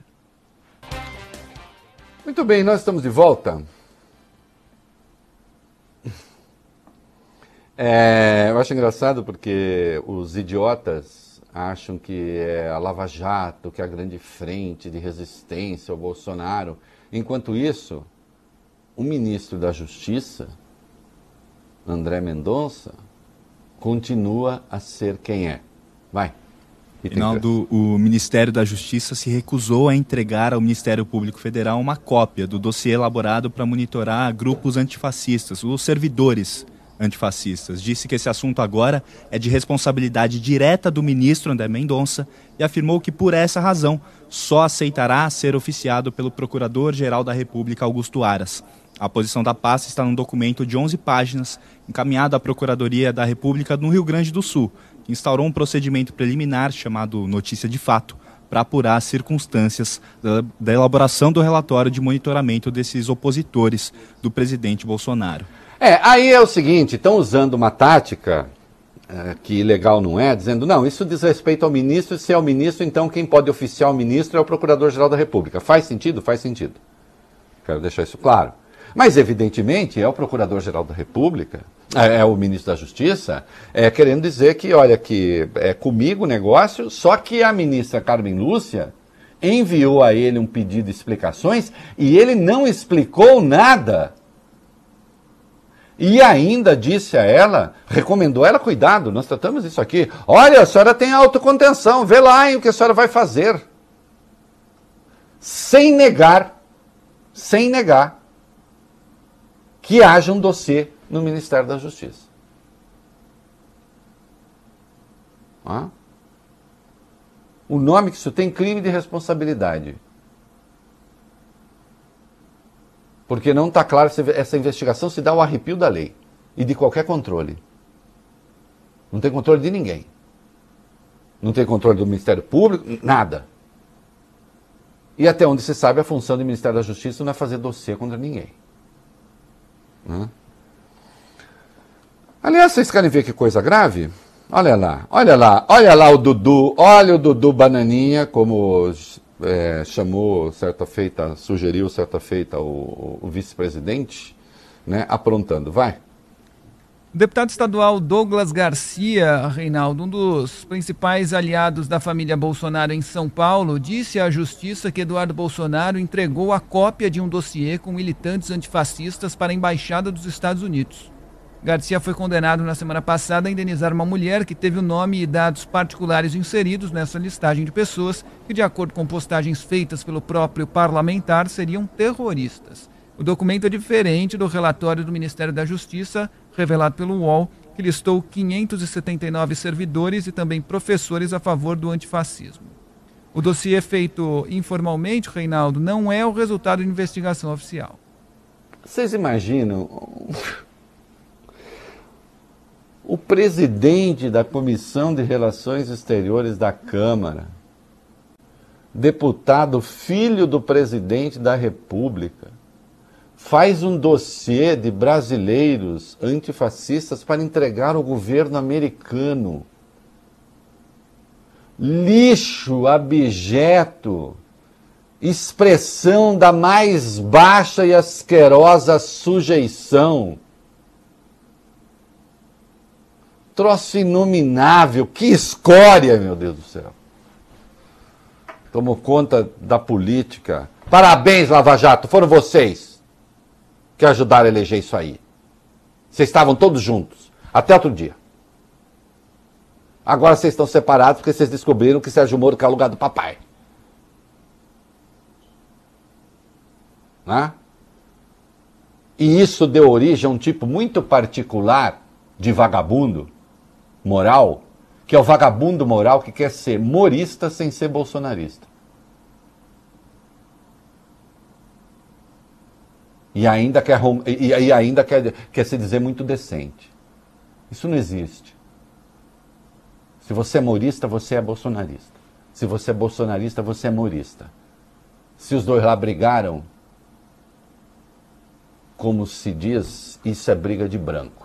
Muito bem, nós estamos de volta. É, eu acho engraçado porque os idiotas acham que é a Lava Jato, que é a grande frente de resistência ao Bolsonaro. Enquanto isso, o ministro da Justiça, André Mendonça, continua a ser quem é. Vai. Reinaldo, o Ministério da Justiça se recusou a entregar ao Ministério Público Federal uma cópia do dossiê elaborado para monitorar grupos antifascistas, os servidores antifascistas. Disse que esse assunto agora é de responsabilidade direta do ministro André Mendonça e afirmou que, por essa razão, só aceitará ser oficiado pelo Procurador-Geral da República, Augusto Aras. A posição da pasta está num documento de 11 páginas, encaminhado à Procuradoria da República no Rio Grande do Sul, que instaurou um procedimento preliminar chamado Notícia de Fato, para apurar as circunstâncias da, elaboração do relatório de monitoramento desses opositores do presidente Bolsonaro. É, aí é o seguinte, estão usando uma tática é, que legal não é, dizendo, não, isso diz respeito ao ministro, se é o ministro, então quem pode oficiar o ministro é o Procurador-Geral da República. Faz sentido? Faz sentido. Quero deixar isso claro. Mas, evidentemente, é o Procurador-Geral da República, é, é, o Ministro da Justiça, é, querendo dizer que, olha, que é comigo o negócio, só que a ministra Carmen Lúcia enviou a ele um pedido de explicações e ele não explicou nada. E ainda disse a ela, recomendou ela, cuidado, nós tratamos isso aqui. Olha, a senhora tem autocontenção, vê lá o que a senhora vai fazer. Sem negar, sem negar que haja um dossiê no Ministério da Justiça. Ah? O nome que isso tem crime de responsabilidade. Porque não está claro se essa investigação se dá ao arrepio da lei e de qualquer controle. Não tem controle de ninguém. Não tem controle do Ministério Público, nada. E até onde se sabe, a função do Ministério da Justiça não é fazer dossiê contra ninguém. Né? Aliás, vocês querem ver que coisa grave? Olha lá, olha lá, olha lá o Dudu, olha o Dudu Bananinha, como é, chamou certa feita, sugeriu certa feita o, o vice-presidente, né, aprontando. Vai. O deputado estadual Douglas Garcia, Reinaldo, um dos principais aliados da família Bolsonaro em São Paulo, disse à justiça que Eduardo Bolsonaro entregou a cópia de um dossiê com militantes antifascistas para a Embaixada dos Estados Unidos. Garcia foi condenado na semana passada a indenizar uma mulher que teve o nome e dados particulares inseridos nessa listagem de pessoas que, de acordo com postagens feitas pelo próprio parlamentar, seriam terroristas. O documento é diferente do relatório do Ministério da Justiça, revelado pelo UOL, que listou 579 servidores e também professores a favor do antifascismo. O dossiê feito informalmente, Reinaldo, não é o resultado de investigação oficial. Vocês imaginam o presidente da Comissão de Relações Exteriores da Câmara, deputado filho do presidente da República, faz um dossiê de brasileiros antifascistas para entregar ao governo americano. Lixo abjeto, expressão da mais baixa e asquerosa sujeição. Troço inominável, que escória, meu Deus do céu. Tomou conta da política. Parabéns, Lava Jato, foram vocês que ajudaram a eleger isso aí. Vocês estavam todos juntos, até outro dia. Agora vocês estão separados porque vocês descobriram que Sérgio Moro quer o lugar do papai. Né? E isso deu origem a um tipo muito particular de vagabundo moral que é o vagabundo moral que quer ser morista sem ser bolsonarista. E ainda quer, e ainda quer, quer se dizer muito decente. Isso não existe. Se você é morista, você é bolsonarista. Se você é bolsonarista, você é morista. Se os dois lá brigaram, como se diz, isso é briga de branco.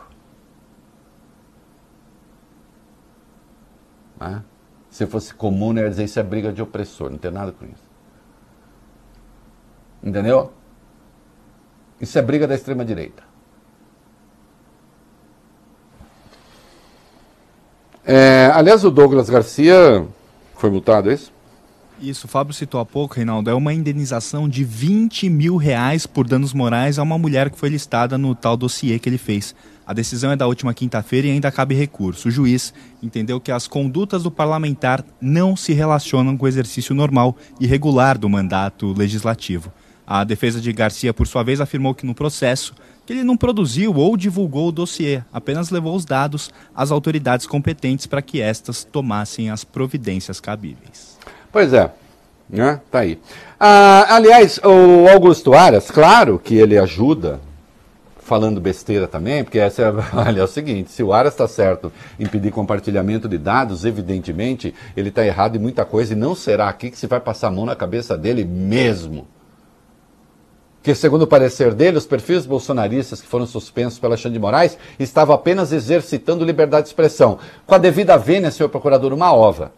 Né? Se fosse comum, eu ia dizer isso é briga de opressor, não tem nada com isso. Entendeu? Isso é briga da extrema-direita. É, aliás, o Douglas Garcia foi multado, é isso? Isso, o Fábio citou há pouco, Reinaldo, é uma indenização de 20 mil reais por danos morais a uma mulher que foi listada no tal dossiê que ele fez. A decisão é da última quinta-feira e ainda cabe recurso. O juiz entendeu que as condutas do parlamentar não se relacionam com o exercício normal e regular do mandato legislativo. A defesa de Garcia, por sua vez, afirmou que no processo que ele não produziu ou divulgou o dossiê, apenas levou os dados às autoridades competentes para que estas tomassem as providências cabíveis. Pois é, né? Tá aí. Ah, aliás, o Augusto Aras, claro que ele ajuda, falando besteira também, porque essa é, olha, é o seguinte, se o Aras está certo em pedir compartilhamento de dados, evidentemente ele está errado em muita coisa e não será aqui que se vai passar a mão na cabeça dele mesmo. Que, segundo o parecer dele, os perfis bolsonaristas que foram suspensos pela Xande de Moraes estavam apenas exercitando liberdade de expressão. Com a devida vênia, senhor procurador, uma ova.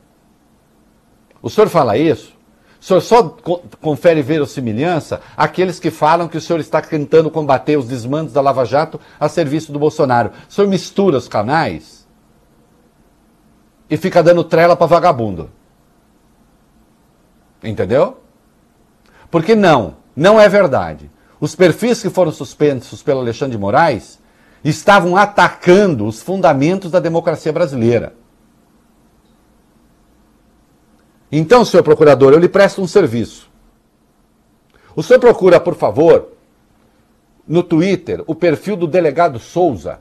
O senhor fala isso? O senhor só co- confere verossimilhança àqueles que falam que o senhor está tentando combater os desmandos da Lava Jato a serviço do Bolsonaro. O senhor mistura os canais e fica dando trela para vagabundo. Entendeu? Porque não, não é verdade. Os perfis que foram suspensos pelo Alexandre de Moraes estavam atacando os fundamentos da democracia brasileira. Então, senhor procurador, eu lhe presto um serviço. O senhor procura, por favor, no Twitter, o perfil do delegado Souza.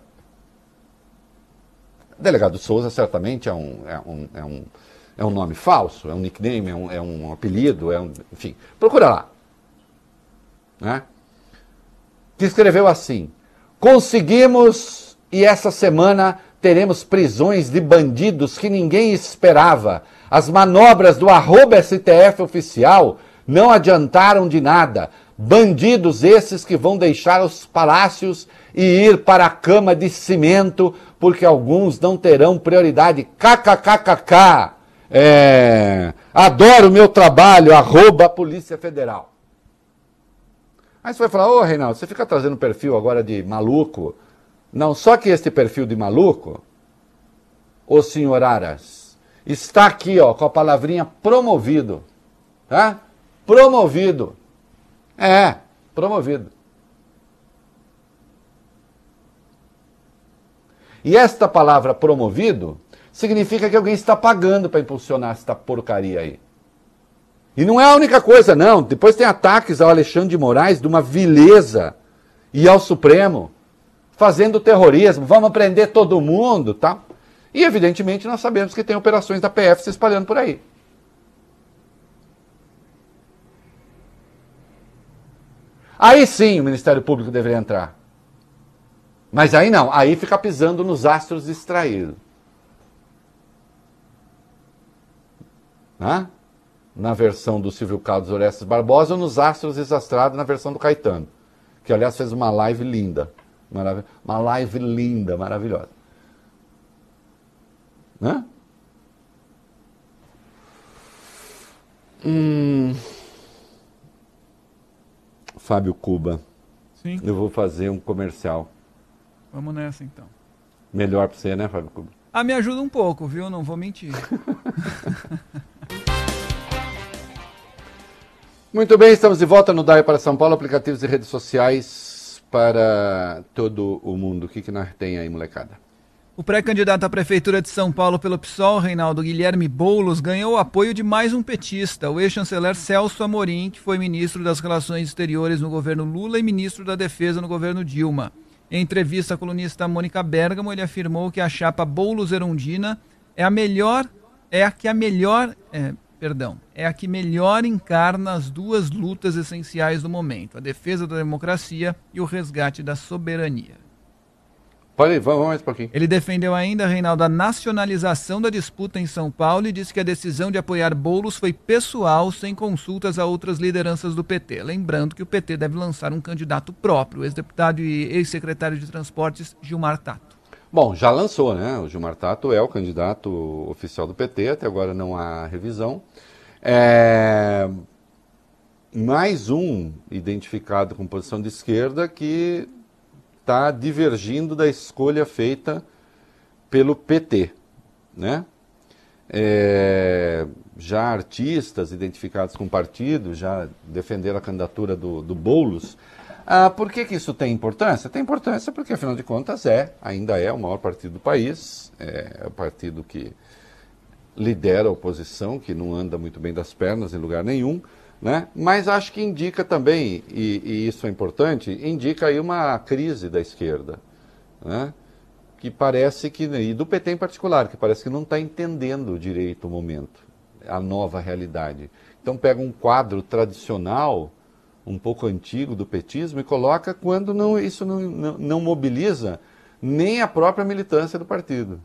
Delegado Souza certamente é um, é um, é um, é um nome falso, é um nickname, é um, é um apelido, é um, enfim. Procura lá. Né? Que escreveu assim: Conseguimos e essa semana teremos prisões de bandidos que ninguém esperava. As manobras do STF oficial não adiantaram de nada. Bandidos esses que vão deixar os palácios e ir para a cama de cimento, porque alguns não terão prioridade. KKKKK. É, adoro o meu trabalho, arroba Polícia Federal. Aí você vai falar, ô Reinaldo, você fica trazendo perfil agora de maluco. Não, só que este perfil de maluco, ô senhor Aras, está aqui, ó, com a palavrinha promovido. Tá? Promovido. É, promovido. E esta palavra promovido significa que alguém está pagando para impulsionar esta porcaria aí. E não é a única coisa, não. Depois tem ataques ao Alexandre de Moraes de uma vileza e ao Supremo, fazendo terrorismo, vamos prender todo mundo, tá? E evidentemente nós sabemos que tem operações da PF se espalhando por aí. Aí sim o Ministério Público deveria entrar. Mas aí não, aí fica pisando nos astros distraídos. Né? Na versão do Silvio Carlos Orestes Barbosa ou nos astros desastrados na versão do Caetano. Que aliás fez uma live linda. Marav uma live linda, maravilhosa. Né? Hum. Fábio Cuba. Sim, Eu vou fazer um comercial. vamos nessa então. Melhor pra você, né, Fábio Cuba? Ah, me ajuda um pouco, viu? Não vou mentir. Muito bem, estamos de volta no DAI para São Paulo, aplicativos e redes sociais para todo o mundo. O que, que nós tem aí, molecada? O pré-candidato à Prefeitura de São Paulo pelo PSOL, Reinaldo Guilherme Boulos, ganhou o apoio de mais um petista, o ex-chanceler Celso Amorim, que foi ministro das Relações Exteriores no governo Lula e ministro da Defesa no governo Dilma. Em entrevista à colunista Mônica Bergamo, ele afirmou que a chapa Boulos-Erundina é a melhor, é a que a melhor, é, perdão, é a que melhor encarna as duas lutas essenciais do momento: a defesa da democracia e o resgate da soberania. Pode ir, vamos mais um pouquinho. Ele defendeu ainda, Reinaldo, a nacionalização da disputa em São Paulo e disse que a decisão de apoiar Boulos foi pessoal, sem consultas a outras lideranças do PT. Lembrando que o PT deve lançar um candidato próprio, o ex-deputado e ex-secretário de Transportes Gilmar Tato. Bom, já lançou, né? O Gilmar Tato é o candidato oficial do PT, até agora não há revisão. É... Mais um identificado com posição de esquerda que está divergindo da escolha feita pelo PT, né? É, já artistas identificados com o partido já defenderam a candidatura do, do Boulos. Ah, por que, que isso tem importância? Tem importância porque, afinal de contas, é, ainda é o maior partido do país, é, é o partido que lidera a oposição, que não anda muito bem das pernas em lugar nenhum. Né? Mas acho que indica também, e, e, isso é importante, indica aí uma crise da esquerda, né? que parece que, e do PT em particular, que parece que não está entendendo direito o momento, a nova realidade. Então pega um quadro tradicional, um pouco antigo do petismo, e coloca quando não, isso não, não, não mobiliza nem a própria militância do partido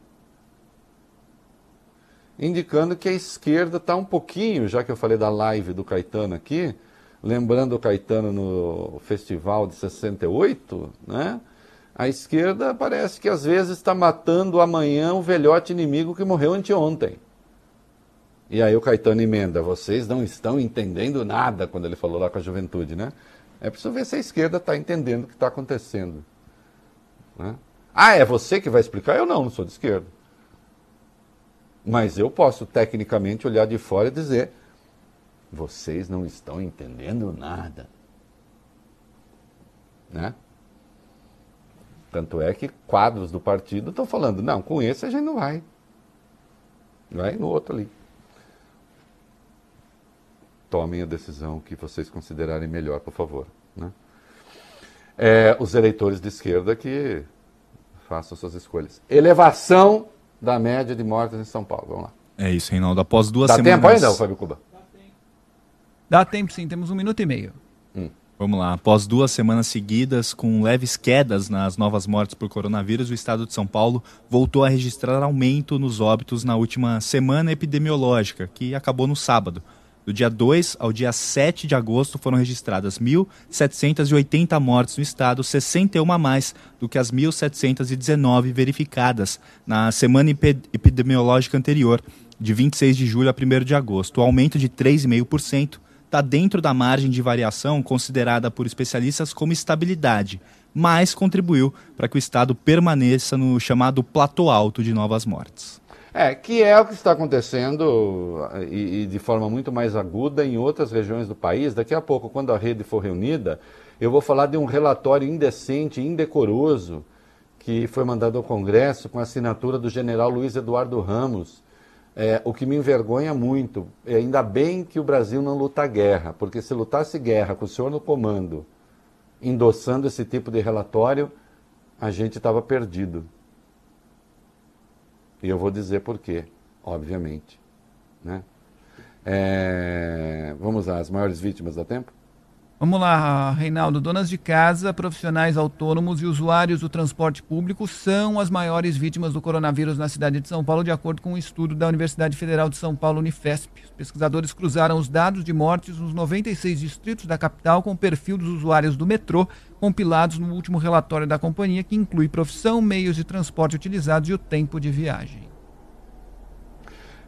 indicando que a esquerda está um pouquinho, já que eu falei da live do Caetano aqui, lembrando o Caetano no festival de 68, né? A esquerda parece que às vezes está matando amanhã o velhote inimigo que morreu anteontem. E aí o Caetano emenda, vocês não estão entendendo nada quando ele falou lá com a juventude, né? É preciso ver se a esquerda está entendendo o que está acontecendo. Né? Ah, é você que vai explicar? Eu não, não sou de esquerda. Mas eu posso tecnicamente olhar de fora e dizer: vocês não estão entendendo nada. Né? Tanto é que quadros do partido estão falando: não, com esse a gente não vai. Vai no outro ali. Tomem a decisão que vocês considerarem melhor, por favor. Né? É, os eleitores de esquerda que façam suas escolhas. Elevação da média de mortes em São Paulo. Vamos lá. É isso, Reinaldo. Após duas Dá semanas. tempo ainda, Fábio Cuba? Dá tempo sim, temos um minuto e meio. Hum. Vamos lá. Após duas semanas seguidas com leves quedas nas novas mortes por coronavírus, o estado de São Paulo voltou a registrar aumento nos óbitos na última semana epidemiológica, que acabou no sábado. Do dia 2 ao dia 7 de agosto foram registradas 1.780 mortes no estado, 61 a mais do que as 1.719 verificadas na semana epidemiológica anterior, de 26 de julho a 1 de agosto. O aumento de 3,5% está dentro da margem de variação considerada por especialistas como estabilidade, mas contribuiu para que o estado permaneça no chamado platô alto de novas mortes. É, que é o que está acontecendo e, e, de forma muito mais aguda em outras regiões do país. Daqui a pouco, quando a rede for reunida, eu vou falar de um relatório indecente, indecoroso, que foi mandado ao Congresso com a assinatura do general Luiz Eduardo Ramos. É, o que me envergonha muito. É, ainda bem que o Brasil não luta guerra, porque se lutasse guerra com o senhor no comando, endossando esse tipo de relatório, a gente estava perdido. E eu vou dizer por quê, obviamente. Né? É... Vamos lá, as maiores vítimas da tempo? Vamos lá, Reinaldo. Donas de casa, profissionais autônomos e usuários do transporte público são as maiores vítimas do coronavírus na cidade de São Paulo, de acordo com um estudo da Universidade Federal de São Paulo, Unifesp. Os pesquisadores cruzaram os dados de mortes nos 96 distritos da capital com o perfil dos usuários do metrô, compilados no último relatório da companhia, que inclui profissão, meios de transporte utilizados e o tempo de viagem.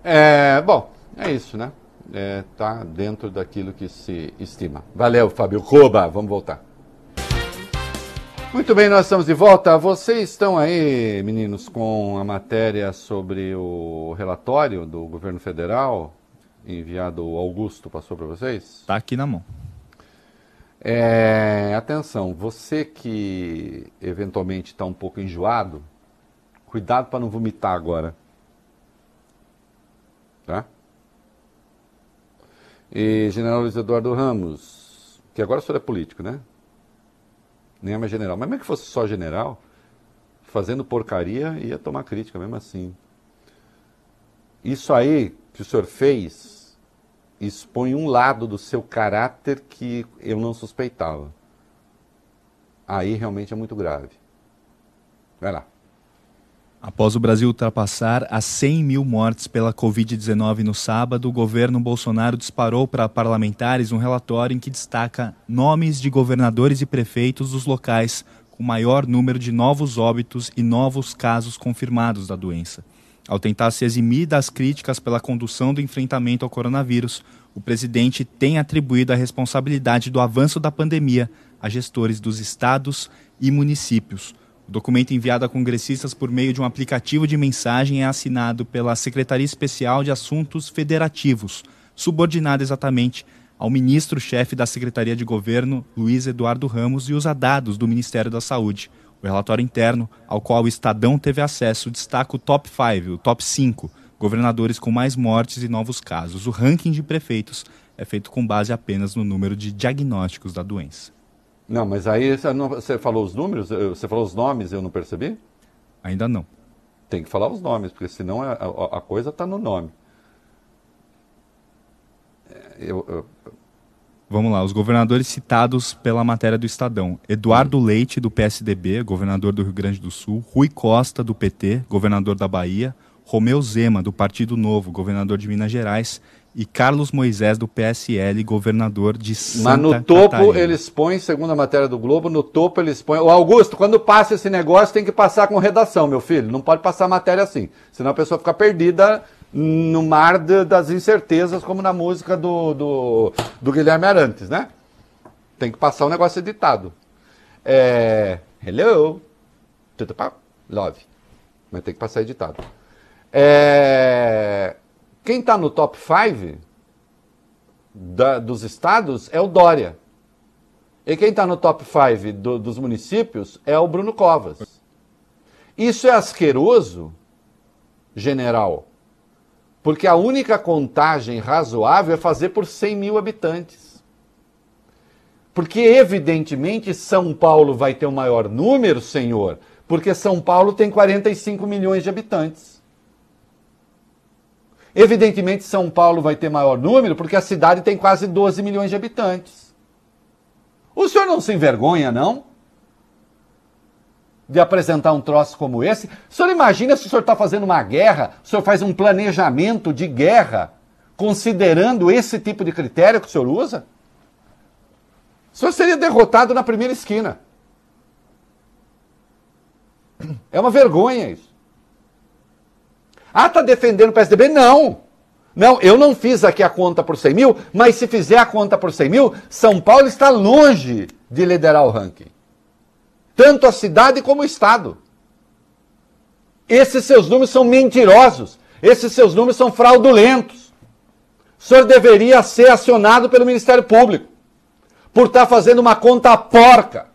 É, bom, é isso, né? Está é, tá dentro daquilo que se estima. Valeu, Fábio Coba. Vamos voltar. Muito bem, nós estamos de volta. Vocês estão aí, meninos, com a matéria sobre o relatório do governo federal enviado o Augusto passou para vocês? Está aqui na mão. É, atenção, você que eventualmente está um pouco enjoado, cuidado para não vomitar agora. Tá? E General Luiz Eduardo Ramos, que agora o senhor é político, né? Nem é mais general. Mas mesmo que fosse só general, fazendo porcaria, ia tomar crítica mesmo assim. Isso aí que o senhor fez expõe um lado do seu caráter que eu não suspeitava. Aí realmente é muito grave. Vai lá. Após o Brasil ultrapassar as 100 mil mortes pela Covid-19 no sábado, o governo Bolsonaro disparou para parlamentares um relatório em que destaca nomes de governadores e prefeitos dos locais com maior número de novos óbitos e novos casos confirmados da doença. Ao tentar se eximir das críticas pela condução do enfrentamento ao coronavírus, o presidente tem atribuído a responsabilidade do avanço da pandemia a gestores dos estados e municípios. O documento enviado a congressistas por meio de um aplicativo de mensagem é assinado pela Secretaria Especial de Assuntos Federativos, subordinada exatamente ao ministro-chefe da Secretaria de Governo, Luiz Eduardo Ramos, e os dados do Ministério da Saúde. O relatório interno, ao qual o Estadão teve acesso, destaca o top 5, o top 5, governadores com mais mortes e novos casos. O ranking de prefeitos é feito com base apenas no número de diagnósticos da doença. Não, mas aí você, falou os números, você falou os nomes, eu não percebi? Ainda não. Tem que falar os nomes, porque senão a, a- a coisa está no nome. É, Eu, eu- Vamos lá, os governadores citados pela matéria do Estadão. Eduardo Leite, do PSDB, governador do Rio Grande do Sul. Rui Costa, do PT, governador da Bahia. Romeu Zema, do Partido Novo, governador de Minas Gerais. E Carlos Moisés, do PSL, governador de Santa mas no topo Catarina. eles põem, segundo a matéria do Globo, no topo eles põem. Ô Augusto, quando passa esse negócio tem que passar com redação, meu filho. Não pode passar matéria assim. Senão a pessoa fica perdida no mar de- das incertezas, como na música do, do, do Guilherme Arantes, né? Tem que passar o negócio editado. É, hello, tudo bom? Love. Mas tem que passar editado. É, quem está no top 5 dos estados é o Dória. E quem está no top 5 dos municípios é o Bruno Covas. Isso é asqueroso, general, porque a única contagem razoável é fazer por 100 mil habitantes. Porque, evidentemente, São Paulo vai ter o maior número, senhor, porque São Paulo tem 45 milhões de habitantes. Evidentemente, São Paulo vai ter maior número porque a cidade tem quase 12 milhões de habitantes. O senhor não se envergonha, não? De apresentar um troço como esse? O senhor imagina se o senhor está fazendo uma guerra, o senhor faz um planejamento de guerra, considerando esse tipo de critério que o senhor usa? O senhor seria derrotado na primeira esquina. É uma vergonha isso. Ah, tá defendendo o PSDB? Não. Não, eu não fiz aqui a conta por 100 mil, mas se fizer a conta por 100 mil, São Paulo está longe de liderar o ranking. Tanto a cidade como o Estado. Esses seus números são mentirosos. Esses seus números são fraudulentos. O senhor deveria ser acionado pelo Ministério Público por estar fazendo uma conta porca,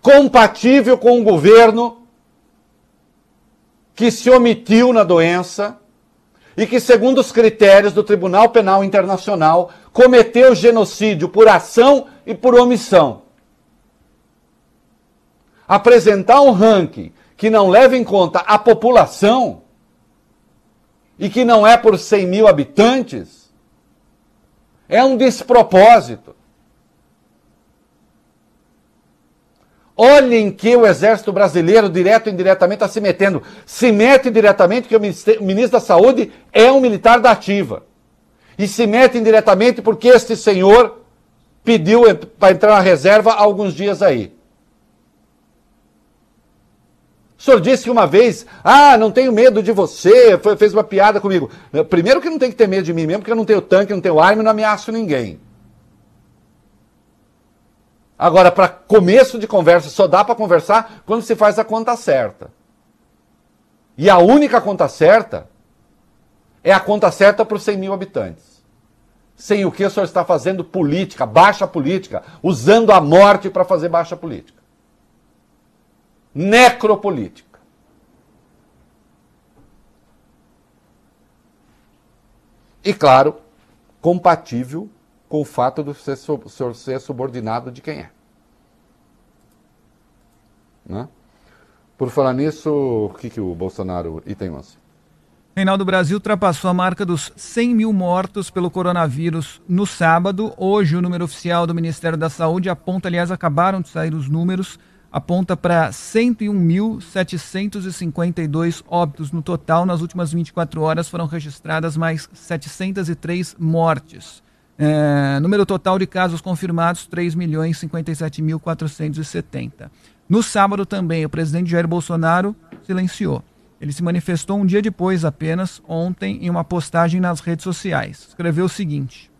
compatível com um governo que se omitiu na doença e que, segundo os critérios do Tribunal Penal Internacional, cometeu genocídio por ação e por omissão. Apresentar um ranking que não leva em conta a população e que não é por 100 mil habitantes é um despropósito. Olhem que o Exército Brasileiro, direto ou indiretamente, está se metendo. Se mete diretamente porque o ministro da Saúde é um militar da ativa. E se mete indiretamente porque este senhor pediu para entrar na reserva há alguns dias aí. O senhor disse uma vez, ah, não tenho medo de você, foi- fez uma piada comigo. Primeiro que não tem que ter medo de mim mesmo, porque eu não tenho tanque, não tenho arma não ameaço ninguém. Agora, para começo de conversa, só dá para conversar quando se faz a conta certa. E a única conta certa é a conta certa por 100 mil habitantes. Sem o que o senhor está fazendo política, baixa política, usando a morte para fazer baixa política. Necropolítica. E claro, compatível com o fato de senhor ser subordinado de quem é. Né? Por falar nisso, o que, que o Bolsonaro. Item 11. Reinaldo Brasil ultrapassou a marca dos 100 mil mortos pelo coronavírus no sábado. Hoje, o número oficial do Ministério da Saúde aponta, aliás, acabaram de sair os números, aponta para 101.752 óbitos no total. Nas últimas 24 horas foram registradas mais 703 mortes. É, número total de casos confirmados, 3.057.470. No sábado também, o presidente Jair Bolsonaro silenciou. Ele se manifestou um dia depois apenas, ontem, em uma postagem nas redes sociais. Escreveu o seguinte: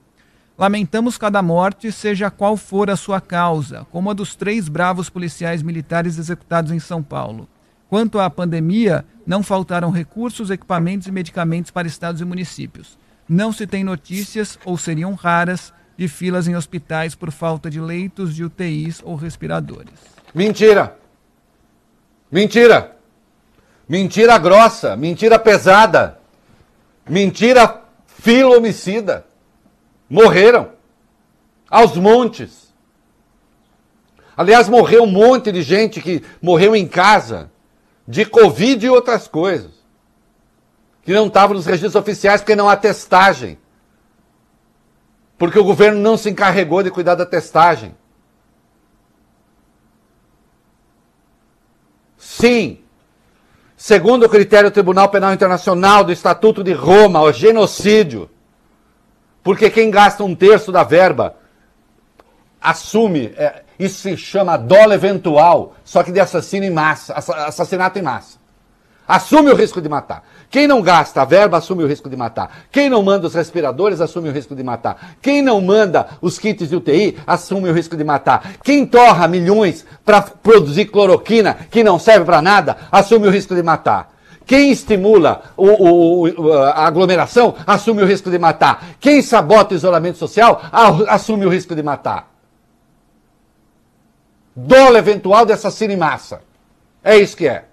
Lamentamos cada morte, seja qual for a sua causa, como a dos três bravos policiais militares executados em São Paulo. Quanto à pandemia, não faltaram recursos, equipamentos e medicamentos para estados e municípios. Não se tem notícias, ou seriam raras, de filas em hospitais por falta de leitos de UTIs ou respiradores. Mentira! Mentira! Mentira grossa, mentira pesada, mentira filo homicida. Morreram aos montes. Aliás, morreu um monte de gente que morreu em casa de Covid e outras coisas. Que não estavam nos registros oficiais porque não há testagem. Porque o governo não se encarregou de cuidar da testagem. Sim, segundo o critério do Tribunal Penal Internacional do Estatuto de Roma, o genocídio. Porque quem gasta um terço da verba assume, é, isso se chama dolo eventual, só que de assassino em massa, assassinato em massa. Assume o risco de matar. Quem não gasta a verba assume o risco de matar. Quem não manda os respiradores assume o risco de matar. Quem não manda os kits de UTI assume o risco de matar. Quem torra milhões para produzir cloroquina que não serve para nada assume o risco de matar. Quem estimula o, o, a aglomeração assume o risco de matar. Quem sabota o isolamento social assume o risco de matar. Dolo eventual de assassino em massa. É isso que é.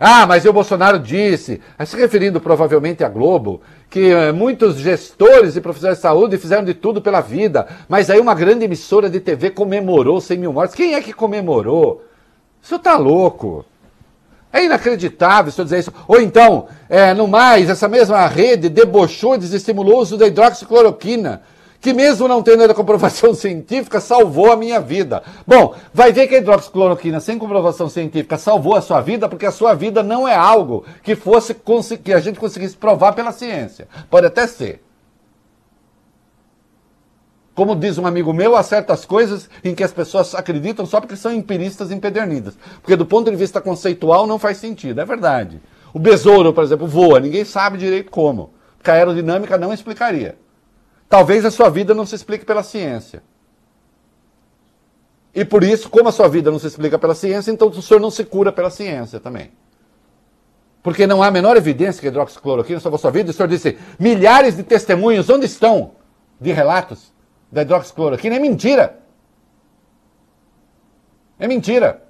Ah, mas o Bolsonaro disse, se referindo provavelmente à Globo, que eh, muitos gestores e profissionais de saúde fizeram de tudo pela vida, mas aí uma grande emissora de TV comemorou 100 mil mortes. Quem é que comemorou? Isso tá louco. É inacreditável se eu dizer isso. Ou então, é, no mais, essa mesma rede debochou e desestimulou o uso da hidroxicloroquina que mesmo não tendo a comprovação científica, salvou a minha vida. Bom, vai ver que a hidroxicloroquina sem comprovação científica salvou a sua vida, porque a sua vida não é algo que fosse que a gente conseguisse provar pela ciência. Pode até ser. Como diz um amigo meu, há certas coisas em que as pessoas acreditam só porque são empiristas empedernidas. Porque do ponto de vista conceitual não faz sentido, é verdade. O besouro, por exemplo, voa, ninguém sabe direito como. Porque a aerodinâmica não explicaria. Talvez a sua vida não se explique pela ciência. E por isso, como a sua vida não se explica pela ciência, então o senhor não se cura pela ciência também. Porque não há a menor evidência que hidroxicloroquina salvou a sua vida. O senhor disse, milhares de testemunhos, onde estão? De relatos da hidroxicloroquina. É mentira. É mentira.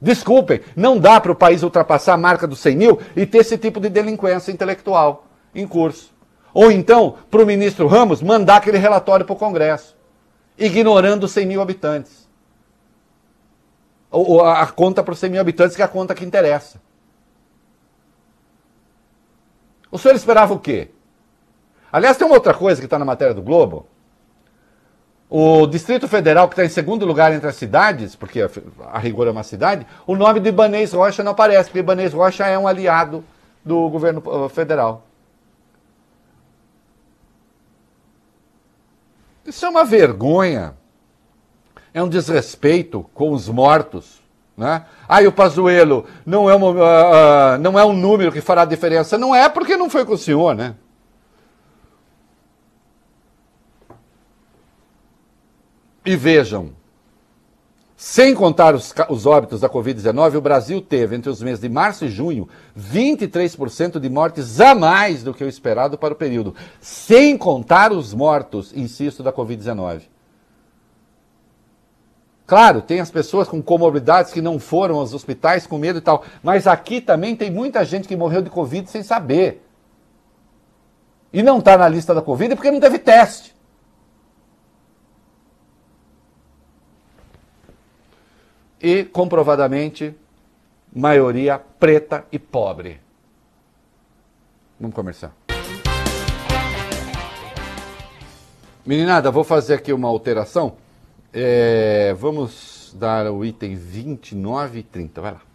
Desculpem, não dá para o país ultrapassar a marca dos 100 mil e ter esse tipo de delinquência intelectual em curso. Ou então, para o ministro Ramos mandar aquele relatório para o Congresso, ignorando 100 mil habitantes. Ou, a, a conta para os 100 mil habitantes, que é a conta que interessa. O senhor esperava o quê? Aliás, tem uma outra coisa que está na matéria do Globo. O Distrito Federal, que está em segundo lugar entre as cidades, porque a, a rigor é uma cidade, o nome de Ibanez Rocha não aparece, porque Ibanez Rocha é um aliado do governo uh, federal. Isso é uma vergonha. É um desrespeito com os mortos. Né? Ah, e o Pazuello não é, uh, não é um número que fará diferença. Não é porque não foi com o senhor, né? E vejam, sem contar os, os óbitos da Covid-19, o Brasil teve, entre os meses de março e junho, 23% de mortes a mais do que o esperado para o período. Sem contar os mortos, insisto, da Covid-19. Claro, tem as pessoas com comorbidades que não foram aos hospitais com medo e tal, mas aqui também tem muita gente que morreu de Covid sem saber. E não está na lista da Covid porque não teve teste. E comprovadamente maioria preta e pobre. Vamos começar. Meninada, vou fazer aqui uma alteração. É, vamos dar o item 29 e 30. Vai lá.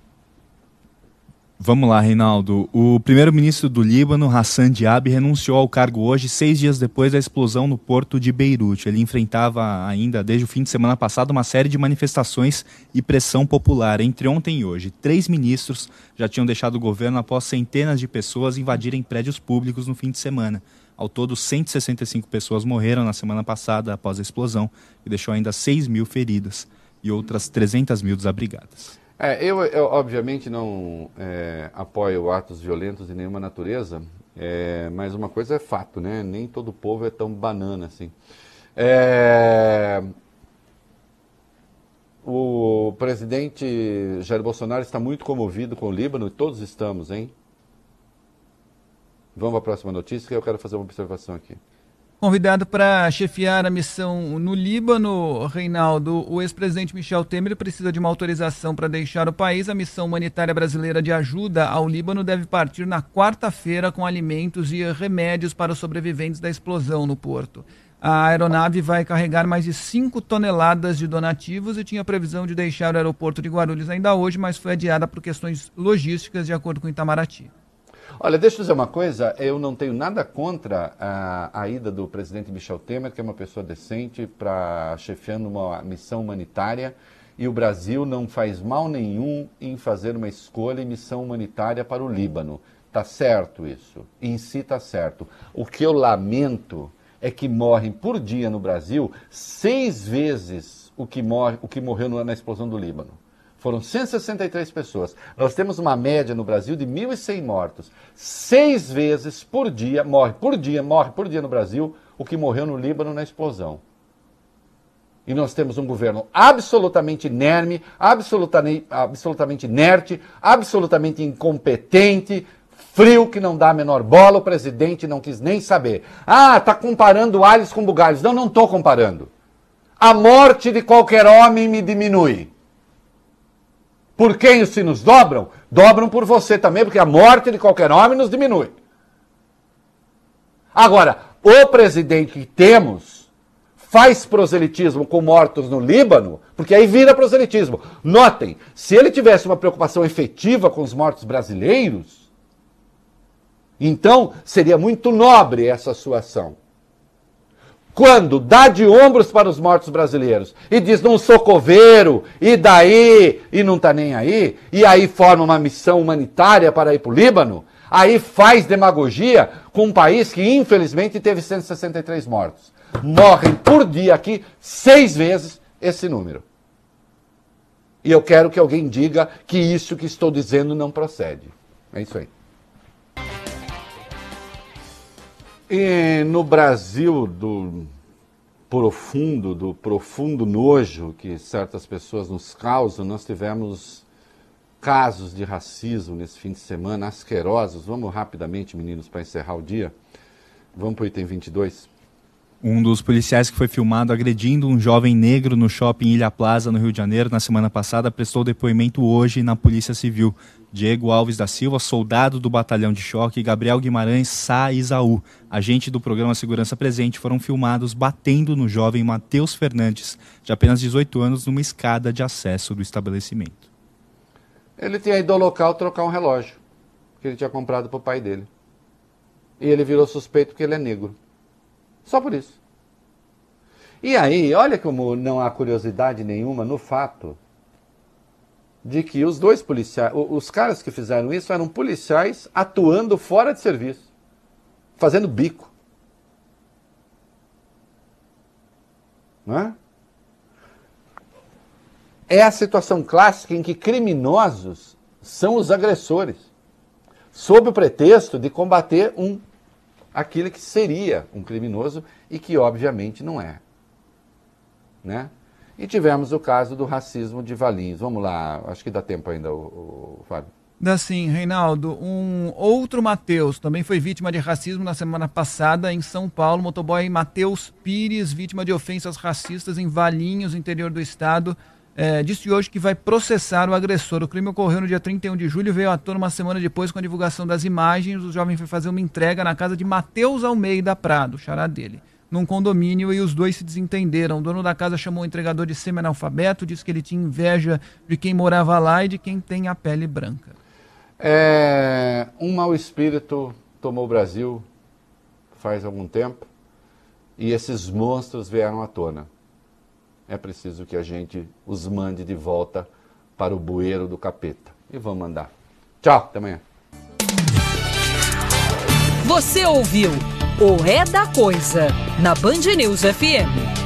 Vamos lá, Reinaldo. O primeiro-ministro do Líbano, Hassan Diab, renunciou ao cargo hoje, seis dias depois da explosão no porto de Beirute. Ele enfrentava ainda, desde o fim de semana passado, uma série de manifestações e pressão popular. Entre ontem e hoje, três ministros já tinham deixado o governo após centenas de pessoas invadirem prédios públicos no fim de semana. Ao todo, 165 pessoas morreram na semana passada após a explosão, que deixou ainda 6 mil feridas e outras 300 mil desabrigadas. É, eu, eu, obviamente não é, apoio atos violentos de nenhuma natureza, é, mas uma coisa é fato, né? Nem todo povo é tão banana assim. É, o presidente Jair Bolsonaro está muito comovido com o Líbano e todos estamos, hein? Vamos para a próxima notícia que eu quero fazer uma observação aqui. Convidado para chefiar a missão no Líbano, Reinaldo, o ex-presidente Michel Temer precisa de uma autorização para deixar o país. A missão humanitária brasileira de ajuda ao Líbano deve partir na quarta-feira com alimentos e remédios para os sobreviventes da explosão no porto. A aeronave vai carregar mais de 5 toneladas de donativos e tinha previsão de deixar o aeroporto de Guarulhos ainda hoje, mas foi adiada por questões logísticas, de acordo com Itamaraty. Olha, deixa eu dizer uma coisa, eu não tenho nada contra a, a ida do presidente Michel Temer, que é uma pessoa decente, para chefiando uma missão humanitária, e o Brasil não faz mal nenhum em fazer uma escolha em missão humanitária para o Líbano. Tá certo isso, em si tá certo. O que eu lamento é que morrem por dia no Brasil seis vezes o que, morre, o que morreu na explosão do Líbano. Foram 163 pessoas. Nós temos uma média no Brasil de 1.100 mortos. Seis vezes por dia, morre por dia, morre por dia no Brasil o que morreu no Líbano na explosão. E nós temos um governo absolutamente inerme, absolutamente, absolutamente inerte, absolutamente incompetente, frio, que não dá a menor bola. O presidente não quis nem saber. Ah, está comparando alhos com bugalhos. Não, não estou comparando. A morte de qualquer homem me diminui. Por quem os sinos dobram? Dobram por você também, porque a morte de qualquer homem nos diminui. Agora, o presidente que temos faz proselitismo com mortos no Líbano, porque aí vira proselitismo. Notem, se ele tivesse uma preocupação efetiva com os mortos brasileiros, então seria muito nobre essa sua ação quando dá de ombros para os mortos brasileiros e diz não sou coveiro, e daí, e não está nem aí, e aí forma uma missão humanitária para ir para o Líbano, aí faz demagogia com um país que infelizmente teve 163 mortos. Morrem por dia aqui seis vezes esse número. E eu quero que alguém diga que isso que estou dizendo não procede. É isso aí. E no Brasil do profundo, do profundo nojo que certas pessoas nos causam, nós tivemos casos de racismo nesse fim de semana, asquerosos. Vamos rapidamente, meninos, para encerrar o dia. Vamos para o item 22. Um dos policiais que foi filmado agredindo um jovem negro no shopping Ilha Plaza, no Rio de Janeiro, na semana passada, prestou depoimento hoje na Polícia Civil. Diego Alves da Silva, soldado do Batalhão de Choque, e Gabriel Guimarães Sá Isaú, agente do programa Segurança Presente, foram filmados batendo no jovem Matheus Fernandes, de apenas 18 anos, numa escada de acesso do estabelecimento. Ele tinha ido ao local trocar um relógio que ele tinha comprado para o pai dele. E ele virou suspeito porque ele é negro. Só por isso. E aí, olha como não há curiosidade nenhuma no fato de que os dois policiais, os caras que fizeram isso eram policiais atuando fora de serviço, fazendo bico. Não é? É a situação clássica em que criminosos são os agressores, sob o pretexto de combater um aquele que seria um criminoso e que obviamente não é. Né? E tivemos o caso do racismo de Valinhos. Vamos lá, acho que dá tempo ainda, o, o Fábio. Dá sim, Reinaldo. Um outro Matheus também foi vítima de racismo na semana passada em São Paulo. Motoboy Matheus Pires, vítima de ofensas racistas em Valinhos, interior do estado. É, disse hoje que vai processar o agressor. O crime ocorreu no dia 31 de julho e veio à tona uma semana depois com a divulgação das imagens. O jovem foi fazer uma entrega na casa de Matheus Almeida Prado, xará dele, num condomínio e os dois se desentenderam. O dono da casa chamou o entregador de semi-analfabeto, disse que ele tinha inveja de quem morava lá e de quem tem a pele branca. É, um mau espírito tomou o Brasil faz algum tempo e esses monstros vieram à tona é preciso que a gente os mande de volta para o bueiro do capeta. E vamos mandar. Tchau, até amanhã. Você ouviu o É da Coisa na Band News FM.